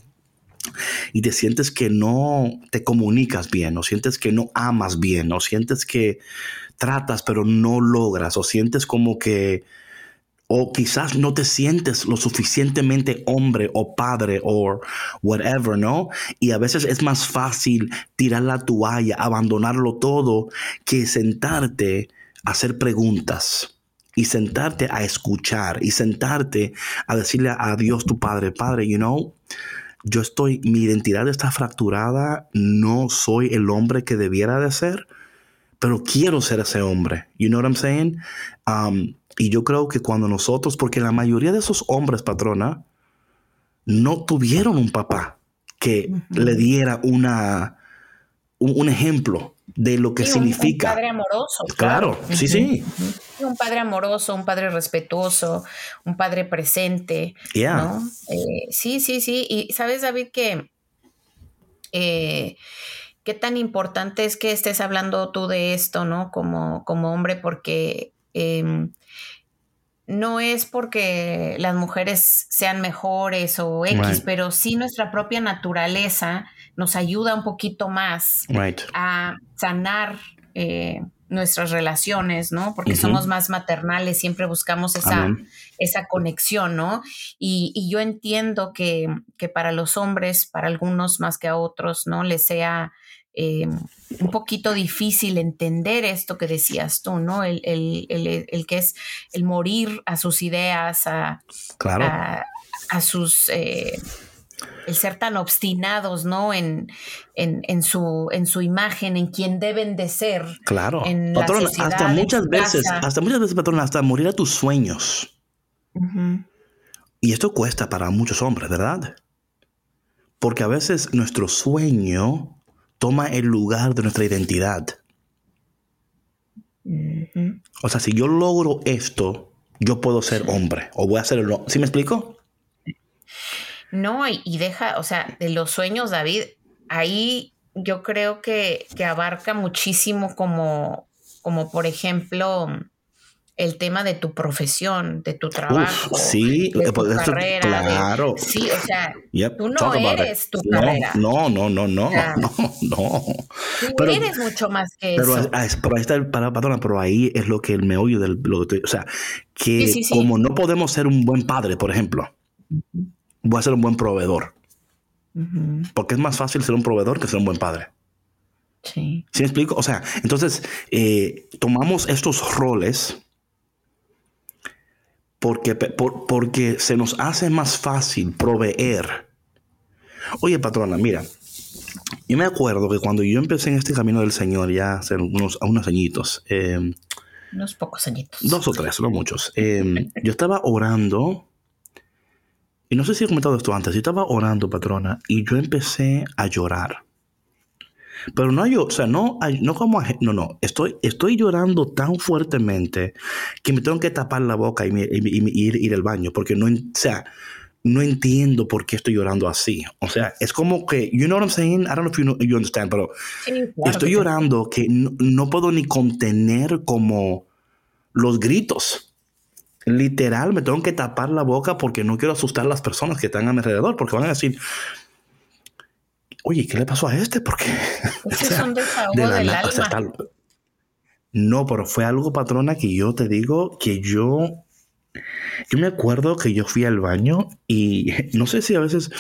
y te sientes que no te comunicas bien, o sientes que no amas bien, o sientes que tratas pero no logras, o sientes como que, o quizás no te sientes lo suficientemente hombre o padre o whatever, ¿no? Y a veces es más fácil tirar la toalla, abandonarlo todo, que sentarte a hacer preguntas y sentarte a escuchar y sentarte a decirle a Dios tu Padre, Padre, you know, yo estoy, mi identidad está fracturada, no soy el hombre que debiera de ser, pero quiero ser ese hombre. You know what I'm saying? Um, y yo creo que cuando nosotros, porque la mayoría de esos hombres, patrona, no tuvieron un papá que le diera una, un ejemplo de lo que significa. Un padre amoroso. Claro, sí, sí. Un padre amoroso, un padre respetuoso, un padre presente. ¿no? Eh, sí, sí, sí. Y sabes, David, que eh, qué tan importante es que estés hablando tú de esto, ¿no? Como, como hombre, porque em, no es porque las mujeres sean mejores o X, pero sí nuestra propia naturaleza nos ayuda un poquito más a sanar eh, nuestras relaciones, ¿no? Porque somos más maternales, siempre buscamos esa, esa conexión, ¿no? Y, yo entiendo que, que, para los hombres, para algunos más que a otros, ¿no? Les sea eh, un poquito difícil entender esto que decías tú, ¿no? El, que es el morir a sus ideas, a, a, sus... Eh, el ser tan obstinados, ¿no? En, en, su, en su imagen, en quien deben de ser. Claro. hasta muchas veces, hasta muchas veces, patrón, hasta morir a tus sueños. Y esto cuesta para muchos hombres, ¿verdad? Porque a veces nuestro sueño toma el lugar de nuestra identidad. O sea, si yo logro esto, yo puedo ser hombre o voy a ser ¿Sí me explico? No, y, deja, o sea, de los sueños, David, ahí yo creo que, que abarca muchísimo como, como por ejemplo, el tema de tu profesión, de tu trabajo, sí, de tu carrera, claro. sí, o sea, tú no eres tu carrera. No, no, no, no, no, no. Tú eres mucho más que pero, eso. Pero ahí está el, perdona, pero ahí es lo que el meollo del, lo o sea, que como no podemos ser un buen padre, por ejemplo, voy a ser un buen proveedor. Porque es más fácil ser un proveedor que ser un buen padre. Sí. ¿Sí me explico? O sea, entonces eh, tomamos estos roles porque, porque se nos hace más fácil proveer. Oye, patrona, mira, yo me acuerdo que cuando yo empecé en este camino del Señor, ya hace unos, unos añitos, em, unos pocos añitos. Dos o tres, no muchos. Em, yo estaba orando, y no sé si he comentado esto antes, yo estaba orando, patrona, y yo empecé a llorar. Pero no yo, o sea, no, no como, no, no, estoy, estoy llorando tan fuertemente que me tengo que tapar la boca y, ir, al baño, porque no, o sea, no entiendo por qué estoy llorando así. O sea, es como que, you know what I'm saying? I don't know if you, you understand, pero estoy llorando que no, puedo ni contener como los gritos. Literal, me tengo que tapar la boca porque no quiero asustar a las personas que están a mi alrededor, porque van a decir, oye, ¿qué le pasó a este? Porque es un desahogo del alma. no, pero fue algo, patrona, que yo te digo que yo, yo me acuerdo que yo fui al baño y no sé si a veces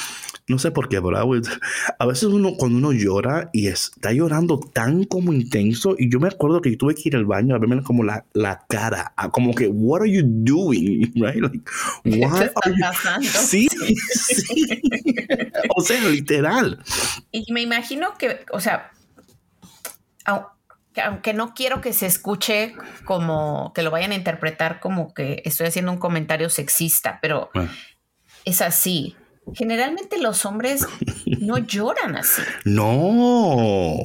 no sé por qué, pero a veces uno, cuando uno llora y está llorando tan como intenso, y yo me acuerdo que yo tuve que ir al baño a verme como la, la cara, como que, what are you doing? Right? Like, what are you... Sí, sí. o sea, literal. Y me imagino que, o sea, aunque no quiero que se escuche como que lo vayan a interpretar como que estoy haciendo un comentario sexista, pero es así. Generalmente los hombres no lloran así. No,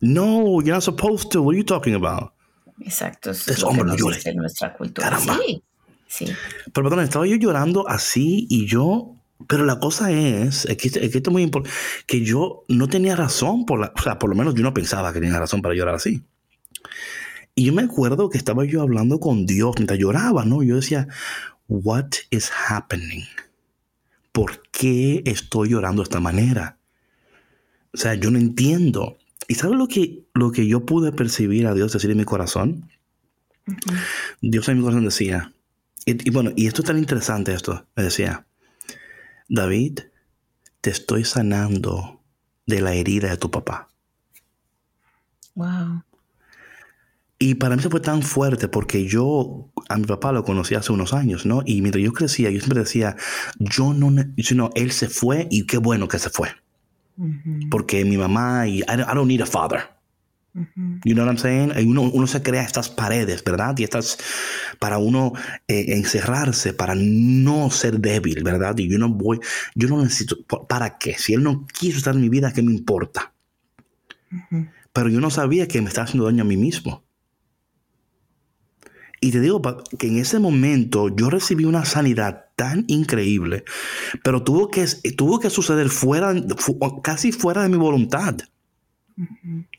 no, you're not supposed to. What are you talking about? Exacto, eso es, hombre que nos en nuestra cultura. Sí, sí. Pero perdón, estaba yo llorando así y yo pero la cosa es, es que, es que esto es muy importante, que yo no tenía razón, por la, o sea, por lo menos yo no pensaba que tenía razón para llorar así. Y yo me acuerdo que estaba yo hablando con Dios mientras lloraba, ¿no? Yo decía, what is happening? ¿Por qué estoy llorando de esta manera? O sea, yo no entiendo. ¿Y sabes lo que, lo que yo pude percibir a Dios decir en mi corazón? Dios en mi corazón decía, y, bueno, y esto es tan interesante esto, me decía, David, te estoy sanando de la herida de tu papá. Wow. Y para mí se fue tan fuerte porque yo a mi papá lo conocí hace unos años, ¿no? Y mientras yo crecía, yo siempre decía, yo no, sino él se fue y qué bueno que se fue. Porque mi mamá, y I don't, need a father. You know what I'm saying? Uno, uno, se crea estas paredes, ¿verdad? Y estas para uno eh, encerrarse, para no ser débil, ¿verdad? Y yo no voy, yo no necesito, ¿para qué? Si él no quiso estar en mi vida, ¿qué me importa? Pero yo no sabía que me estaba haciendo daño a mí mismo. Y te digo que en ese momento yo recibí una sanidad tan increíble, pero tuvo que, tuvo que suceder fuera, casi fuera de mi voluntad.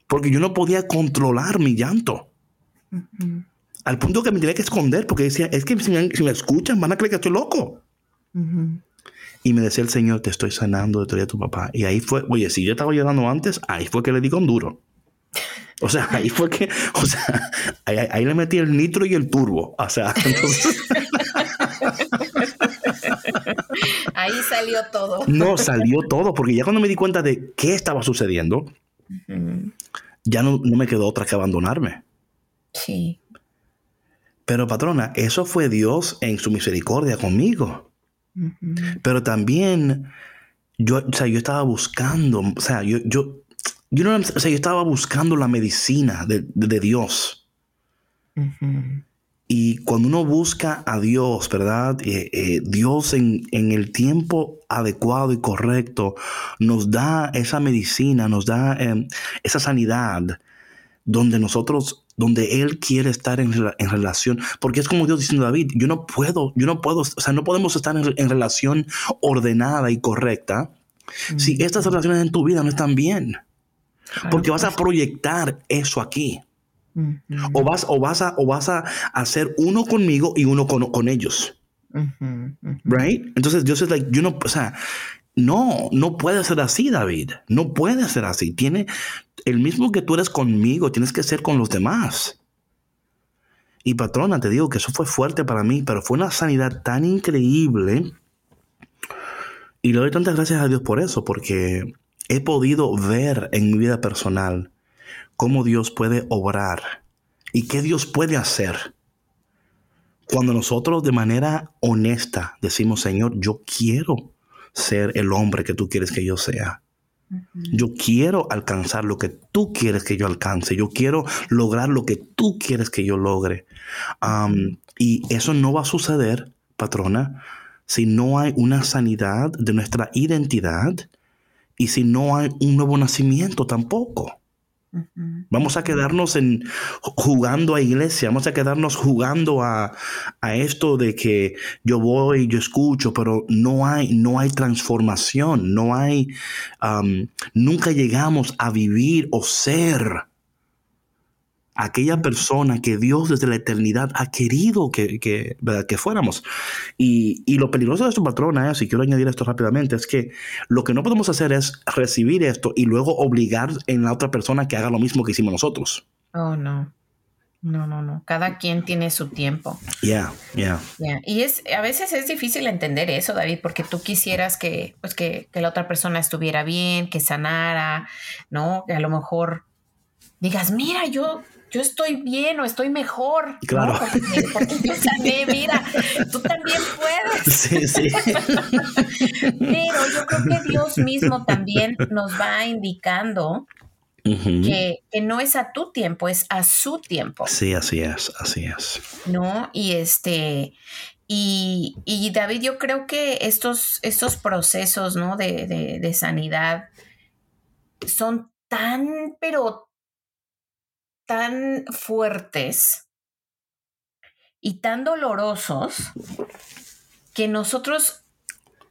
Porque yo no podía controlar mi llanto. Al punto que me tenía que esconder porque decía, es que si me, escuchan van a creer que estoy loco. Y me decía el Señor, te estoy sanando de tu papá. Y ahí fue, oye, si yo estaba llorando antes, ahí fue que le di con duro. O sea, ahí fue que, o sea, ahí, le metí el nitro y el turbo. O sea, entonces... ahí salió todo. No, salió todo, porque ya cuando me di cuenta de qué estaba sucediendo, ya no, no me quedó otra que abandonarme. Sí. Pero patrona, eso fue Dios en su misericordia conmigo. Pero también yo, o sea, yo estaba buscando, o sea, yo, yo, yo, no, o sea, yo estaba buscando la medicina de, de Dios. Y cuando uno busca a Dios, ¿verdad? Eh, eh, Dios en, en, el tiempo adecuado y correcto nos da esa medicina, nos da em, esa sanidad donde nosotros donde Él quiere estar en, relación, porque es como Dios diciendo David, yo no puedo, yo no puedo, o sea, no podemos estar en, relación ordenada y correcta si estas relaciones en tu vida no están bien, porque vas a proyectar eso aquí. O vas, o vas, a, o vas a hacer uno conmigo y uno con, con ellos. Right? Entonces Dios es like, yo no, o sea, no, no puede ser así, David. No puede ser así. Tiene el mismo que tú eres conmigo, tienes que ser con los demás. Y patrona, te digo que eso fue fuerte para mí, pero fue una sanidad tan increíble. Y le doy tantas gracias a Dios por eso, porque he podido ver en mi vida personal cómo Dios puede obrar y qué Dios puede hacer. Cuando nosotros de manera honesta decimos, Señor, yo quiero ser el hombre que tú quieres que yo sea. Yo quiero alcanzar lo que tú quieres que yo alcance. Yo quiero lograr lo que tú quieres que yo logre. y eso no va a suceder, patrona, si no hay una sanidad de nuestra identidad y si no hay un nuevo nacimiento tampoco. Vamos a quedarnos en jugando a iglesia, vamos a quedarnos jugando a, esto de que yo voy, yo escucho, pero no hay, no hay transformación, no hay, nunca llegamos a vivir o ser aquella persona que Dios desde la eternidad ha querido que, que, que fuéramos. Y, y, lo peligroso de esto, patrona, si quiero añadir esto rápidamente, es que lo que no podemos hacer es recibir esto y luego obligar en la otra persona que haga lo mismo que hicimos nosotros. Oh, no. No, no, no. Cada quien tiene su tiempo. Ya, ya. Y es, a veces es difícil entender eso, David, porque tú quisieras que, pues que, que la otra persona estuviera bien, que sanara, ¿no? Que a lo mejor digas, mira, yo yo estoy bien o estoy mejor. Claro. Porque, yo sané, mira, tú también puedes. Sí, sí. Pero yo creo que Dios mismo también nos va indicando que, no es a tu tiempo, es a su tiempo. Sí, así es, así es. ¿No? Y este, y, y David, yo creo que estos, estos procesos, ¿no? De, de, de sanidad son tan, pero tan fuertes y tan dolorosos que nosotros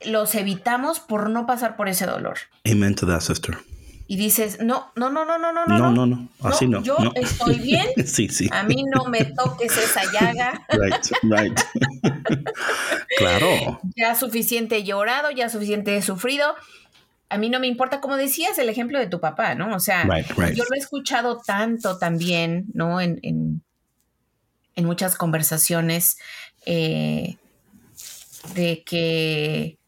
los evitamos por no pasar por ese dolor. Amen to that, sister. Y dices, no, no, no, no, no, no, no, no, no, así no. Yo estoy bien. sí, sí. A mí no me toques esa llaga. right, right. claro. Ya suficiente llorado, ya suficiente sufrido a mí no me importa, como decías, el ejemplo de tu papá, ¿no? O sea, yo lo he escuchado tanto también, ¿no? En, en, muchas conversaciones eh, de que,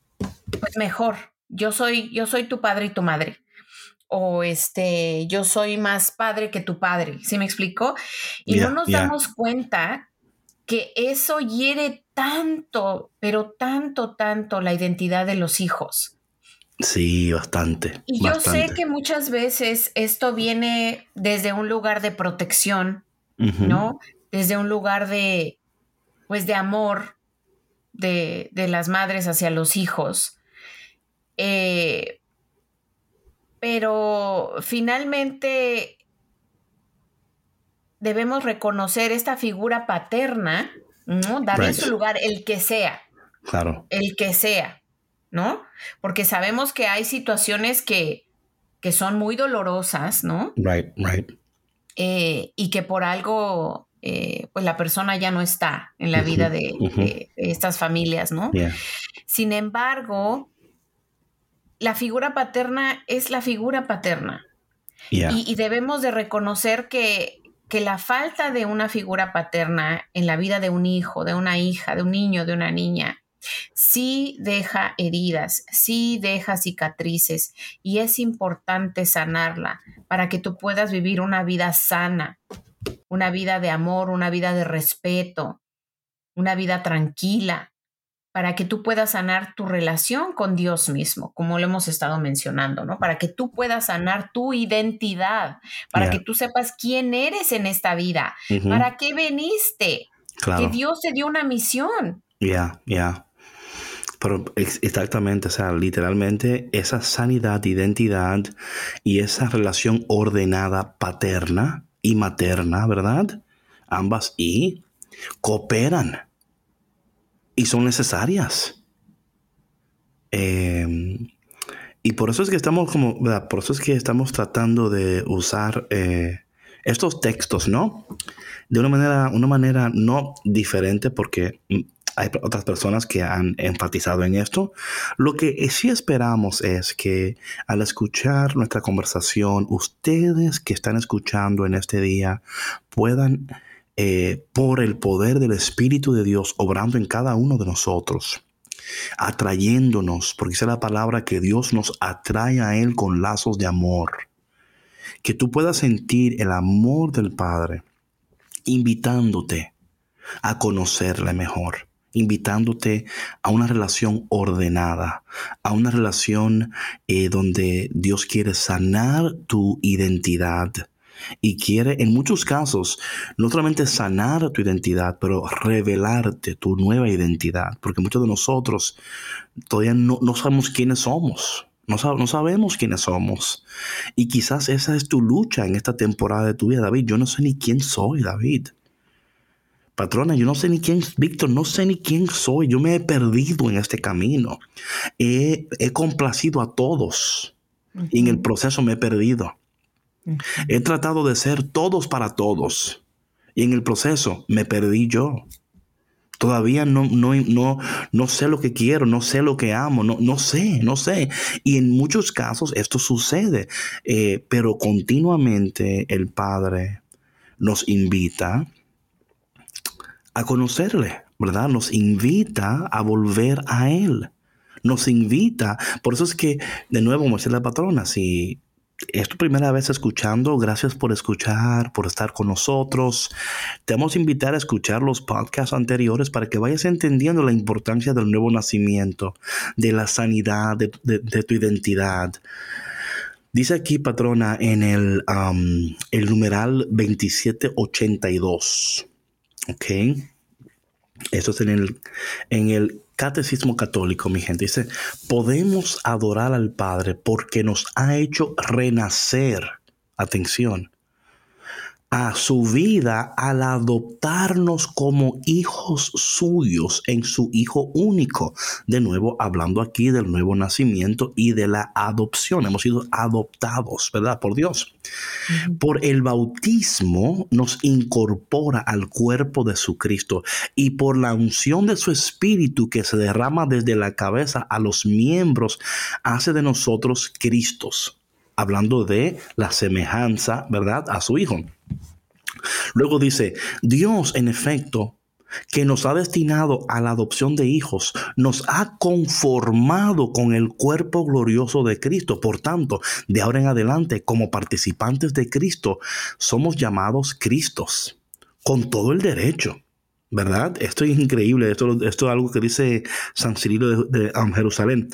pues mejor, yo soy, yo soy tu padre y tu madre. O este, yo soy más padre que tu padre, ¿sí me explico? Y no nos damos cuenta que eso hiere tanto, pero tanto, tanto la identidad de los hijos. Sí, bastante. Y yo sé que muchas veces esto viene desde un lugar de protección, ¿no? Desde un lugar de, pues, de amor de, las madres hacia los hijos. Eh, pero finalmente debemos reconocer esta figura paterna, ¿no? Darle su lugar, el que sea. Claro. El que sea. ¿No? Porque sabemos que hay situaciones que que son muy dolorosas, ¿no? Right, right. Eh, y que por algo, eh, pues la persona ya no está en la vida de, de estas familias, ¿no? Yeah. Sin embargo, la figura paterna es la figura paterna. Yeah. Y, y debemos de reconocer que, que la falta de una figura paterna en la vida de un hijo, de una hija, de un niño, de una niña, sí deja heridas, sí deja cicatrices y es importante sanarla para que tú puedas vivir una vida sana, una vida de amor, una vida de respeto, una vida tranquila, para que tú puedas sanar tu relación con Dios mismo, como lo hemos estado mencionando, ¿no? Para que tú puedas sanar tu identidad, para Yeah. que tú sepas quién eres en esta vida, para qué veniste, Claro. que Dios te dio una misión. Ya, ya. Pero ex- exactamente, o sea, literalmente esa sanidad de identidad y esa relación ordenada paterna y materna, ¿verdad? Ambas y cooperan y son necesarias. Eh, y por eso es que estamos como. Por eso es que estamos tratando de usar eh, estos textos, ¿no? De una manera, una manera no diferente porque mm, hay otras personas que han enfatizado en esto. Lo que sí esperamos es que al escuchar nuestra conversación, ustedes que están escuchando en este día puedan, eh, por el poder del Espíritu de Dios, obrando en cada uno de nosotros, atrayéndonos, porque es la palabra que Dios nos atrae a Él con lazos de amor. Que tú puedas sentir el amor del Padre invitándote a conocerle mejor, invitándote a una relación ordenada, a una relación eh, donde Dios quiere sanar tu identidad y quiere en muchos casos no solamente sanar tu identidad, pero revelarte tu nueva identidad, porque muchos de nosotros todavía no, no sabemos quiénes somos. No, sab- no sabemos quiénes somos. Y quizás esa es tu lucha en esta temporada de tu vida, David. Yo no sé ni quién soy, David. Patrona, yo no sé ni quién, Víctor, no sé ni quién soy. Yo me he perdido en este camino. He, he complacido a todos. Y en el proceso me he perdido. He tratado de ser todos para todos. Y en el proceso me perdí yo. Todavía no, no, no, no sé lo que quiero, no sé lo que amo, no, no sé, no sé. Y en muchos casos esto sucede, eh, pero continuamente el Padre nos invita a conocerle, ¿verdad? Nos invita a volver a Él. Nos invita, por eso es que, de nuevo, como decía la patrona, si es tu primera vez escuchando, gracias por escuchar, por estar con nosotros. Te vamos a invitar a escuchar los podcasts anteriores para que vayas entendiendo la importancia del nuevo nacimiento, de la sanidad, de tu identidad. Dice aquí, patrona, en el, um, el numeral 2782. ¿Ok? Esto es en el, en el Catecismo Católico, mi gente. Dice, podemos adorar al Padre porque nos ha hecho renacer. Atención. A su vida al adoptarnos como hijos suyos en su Hijo único. De nuevo, hablando aquí del nuevo nacimiento y de la adopción. Hemos sido adoptados, ¿verdad? Por Dios. Por el bautismo nos incorpora al cuerpo de su Cristo y por la unción de su Espíritu que se derrama desde la cabeza a los miembros hace de nosotros Cristos. Hablando de la semejanza, ¿verdad? A su Hijo. Luego dice, Dios en efecto que nos ha destinado a la adopción de hijos, nos ha conformado con el cuerpo glorioso de Cristo. Por tanto, de ahora en adelante, como participantes de Cristo, somos llamados Cristos, con todo el derecho. ¿Verdad? Esto es increíble. Esto, esto es algo que dice San Cirilo de, de, um, Jerusalén.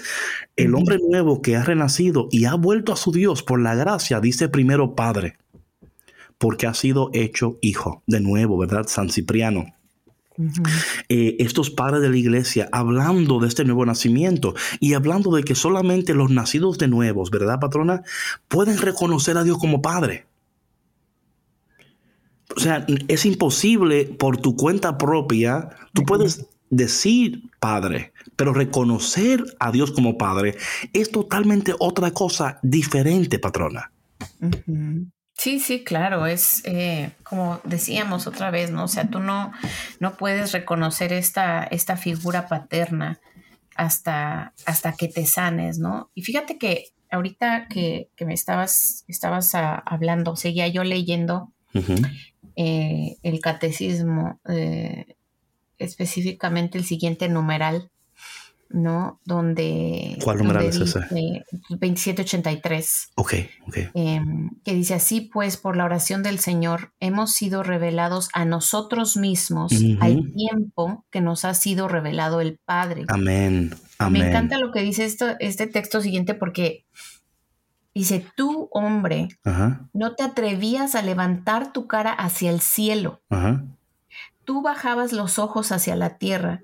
El hombre nuevo que ha renacido y ha vuelto a su Dios por la gracia, dice primero Padre, porque ha sido hecho hijo. De nuevo, ¿verdad? San Cipriano. Uh -huh. eh, estos padres de la iglesia hablando de este nuevo nacimiento y hablando de que solamente los nacidos de nuevos, ¿verdad, patrona? Pueden reconocer a Dios como Padre. O sea, es imposible por tu cuenta propia, tú puedes decir padre, pero reconocer a Dios como padre es totalmente otra cosa diferente, patrona. Sí, sí, claro, es eh, como decíamos otra vez, ¿no? O sea, tú no, no puedes reconocer esta, esta figura paterna hasta, hasta que te sanes, ¿no? Y fíjate que ahorita que, me estabas, estabas ah, hablando, seguía yo leyendo eh, el catecismo, eh, específicamente el siguiente numeral, ¿no? Donde... ¿Cuál numeral es ese? 2783. Ok, ok. Em, que dice así, pues por la oración del Señor hemos sido revelados a nosotros mismos al tiempo que nos ha sido revelado el Padre. Amén. Amén. Me encanta lo que dice esto, este texto siguiente porque dice, tú hombre, no te atrevías a levantar tu cara hacia el cielo. Tú bajabas los ojos hacia la tierra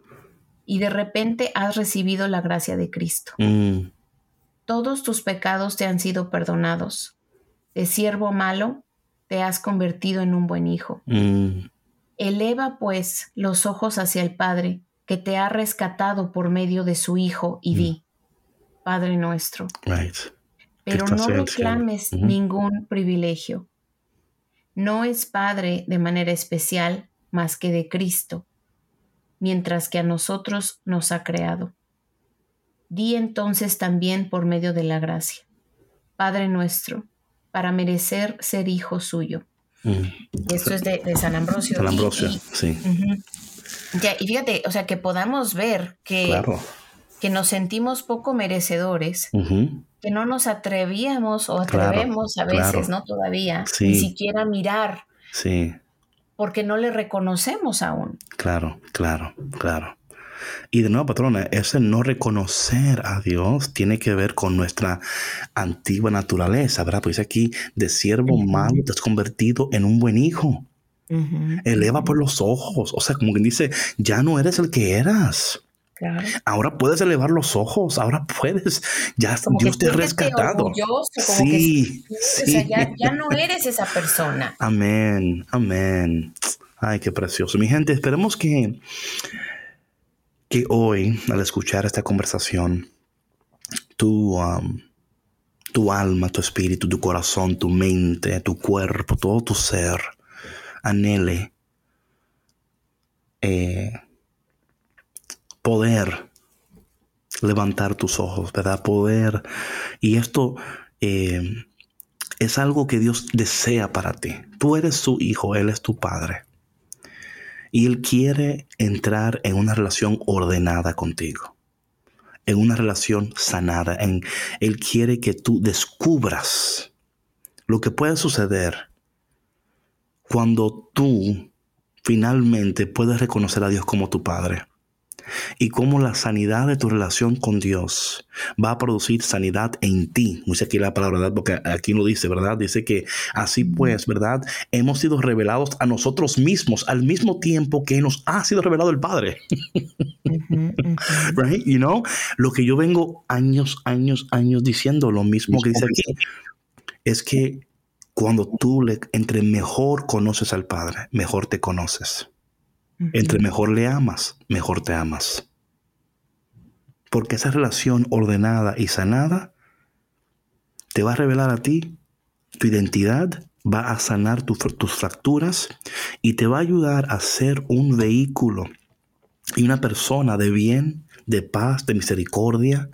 y de repente has recibido la gracia de Cristo. Mm. Todos tus pecados te han sido perdonados. De siervo malo, te has convertido en un buen hijo. Mm. Eleva pues los ojos hacia el Padre, que te ha rescatado por medio de su Hijo, y mm. di, Padre nuestro. Pero no reclames ningún privilegio. No es Padre de manera especial más que de Cristo mientras que a nosotros nos ha creado. Di entonces también por medio de la gracia, Padre nuestro, para merecer ser hijo suyo. Mm. Esto es de, San Ambrosio. San Ambrosio, sí. ya, y fíjate, o sea, que podamos ver que, que nos sentimos poco merecedores, que no nos atrevíamos o atrevemos a veces, ¿no? Todavía, ni siquiera mirar. Sí porque no le reconocemos aún. Claro, claro, claro. Y de nuevo, patrona, ese no reconocer a Dios tiene que ver con nuestra antigua naturaleza, ¿verdad? Pues aquí, de siervo malo te has convertido en un buen hijo. Eleva por los ojos, o sea, como quien dice, ya no eres el que eras. Ahora puedes elevar los ojos, ahora puedes, ya Dios te ha rescatado. sí, sí. ya, no eres esa persona. Amén, amén. Ay, qué precioso. Mi gente, esperemos que, que hoy, al escuchar esta conversación, tu, um, tu alma, tu espíritu, tu corazón, tu mente, tu cuerpo, todo tu ser, anhele eh, poder levantar tus ojos, ¿verdad? Poder. Y esto eh, es algo que Dios desea para ti. Tú eres su hijo, Él es tu padre. Y Él quiere entrar en una relación ordenada contigo. En una relación sanada. En, él quiere que tú descubras lo que puede suceder cuando tú finalmente puedes reconocer a Dios como tu Padre y cómo la sanidad de tu relación con Dios va a producir sanidad en ti. Dice aquí la palabra, ¿verdad? Porque aquí lo dice, ¿verdad? Dice que así pues, ¿verdad? Hemos sido revelados a nosotros mismos al mismo tiempo que nos ha sido revelado el Padre. right? You know, lo que yo vengo años, años, años diciendo, lo mismo que dice aquí, es que cuando tú le, entre mejor conoces al Padre, mejor te conoces. Entre mejor le amas, mejor te amas. Porque esa relación ordenada y sanada te va a revelar a ti tu identidad, va a sanar tus fracturas y te va a ayudar a ser un vehículo y una persona de bien, de paz, de misericordia,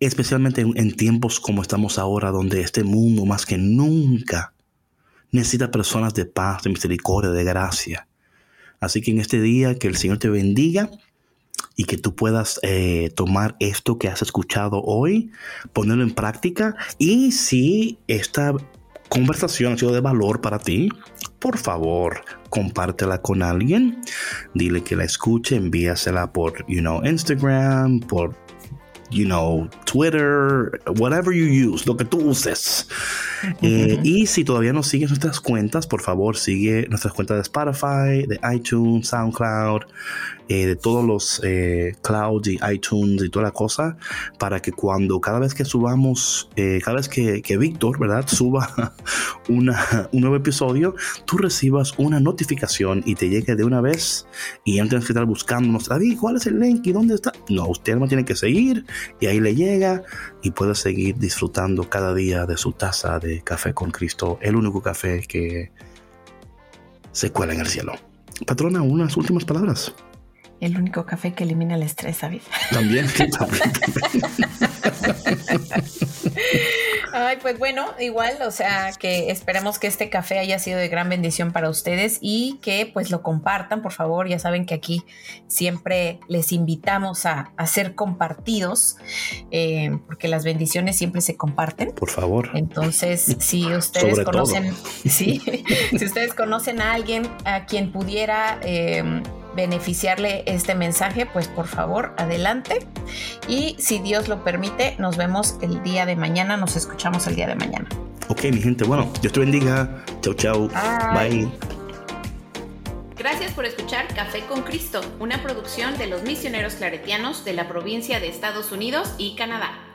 especialmente en, tiempos como estamos ahora, donde este mundo más que nunca necesita personas de paz, de misericordia, de gracia. Así que en este día que el Señor te bendiga y que tú puedas eh, tomar esto que has escuchado hoy, ponerlo en práctica y si esta conversación ha sido de valor para ti, por favor, compártela con alguien, dile que la escuche, envíasela por, you know, Instagram, por you know, Twitter, whatever you use, lo que tú uses. Eh, y si todavía no sigues nuestras cuentas, por favor sigue nuestras cuentas de Spotify, de iTunes, SoundCloud, eh, de todos los eh, clouds y iTunes y toda la cosa, para que cuando cada vez que subamos, eh, cada vez que, que Víctor, ¿verdad? Suba una, un nuevo episodio, tú recibas una notificación y te llegue de una vez y antes que estar buscando, David, ¿cuál es el link y dónde está? No, usted no tiene que seguir y ahí le llega y puede seguir disfrutando cada día de su taza de café con Cristo, el único café que se cuela en el cielo. Patrona, unas últimas palabras. El único café que elimina el estrés, David. También, también. Ay, pues bueno, igual, o sea, que esperemos que este café haya sido de gran bendición para ustedes y que pues lo compartan, por favor. Ya saben que aquí siempre les invitamos a, a ser compartidos, eh, porque las bendiciones siempre se comparten. Por favor. Entonces, si ustedes conocen, sí, si ustedes conocen a alguien a quien pudiera eh, beneficiarle este mensaje, pues por favor, adelante. Y si Dios lo permite, nos vemos el día de mañana, nos escuchamos el día de mañana. Ok, mi gente, bueno, Dios te bendiga. Chau, chau. Bye. Gracias por escuchar Café con Cristo, una producción de los misioneros claretianos de la provincia de Estados Unidos y Canadá.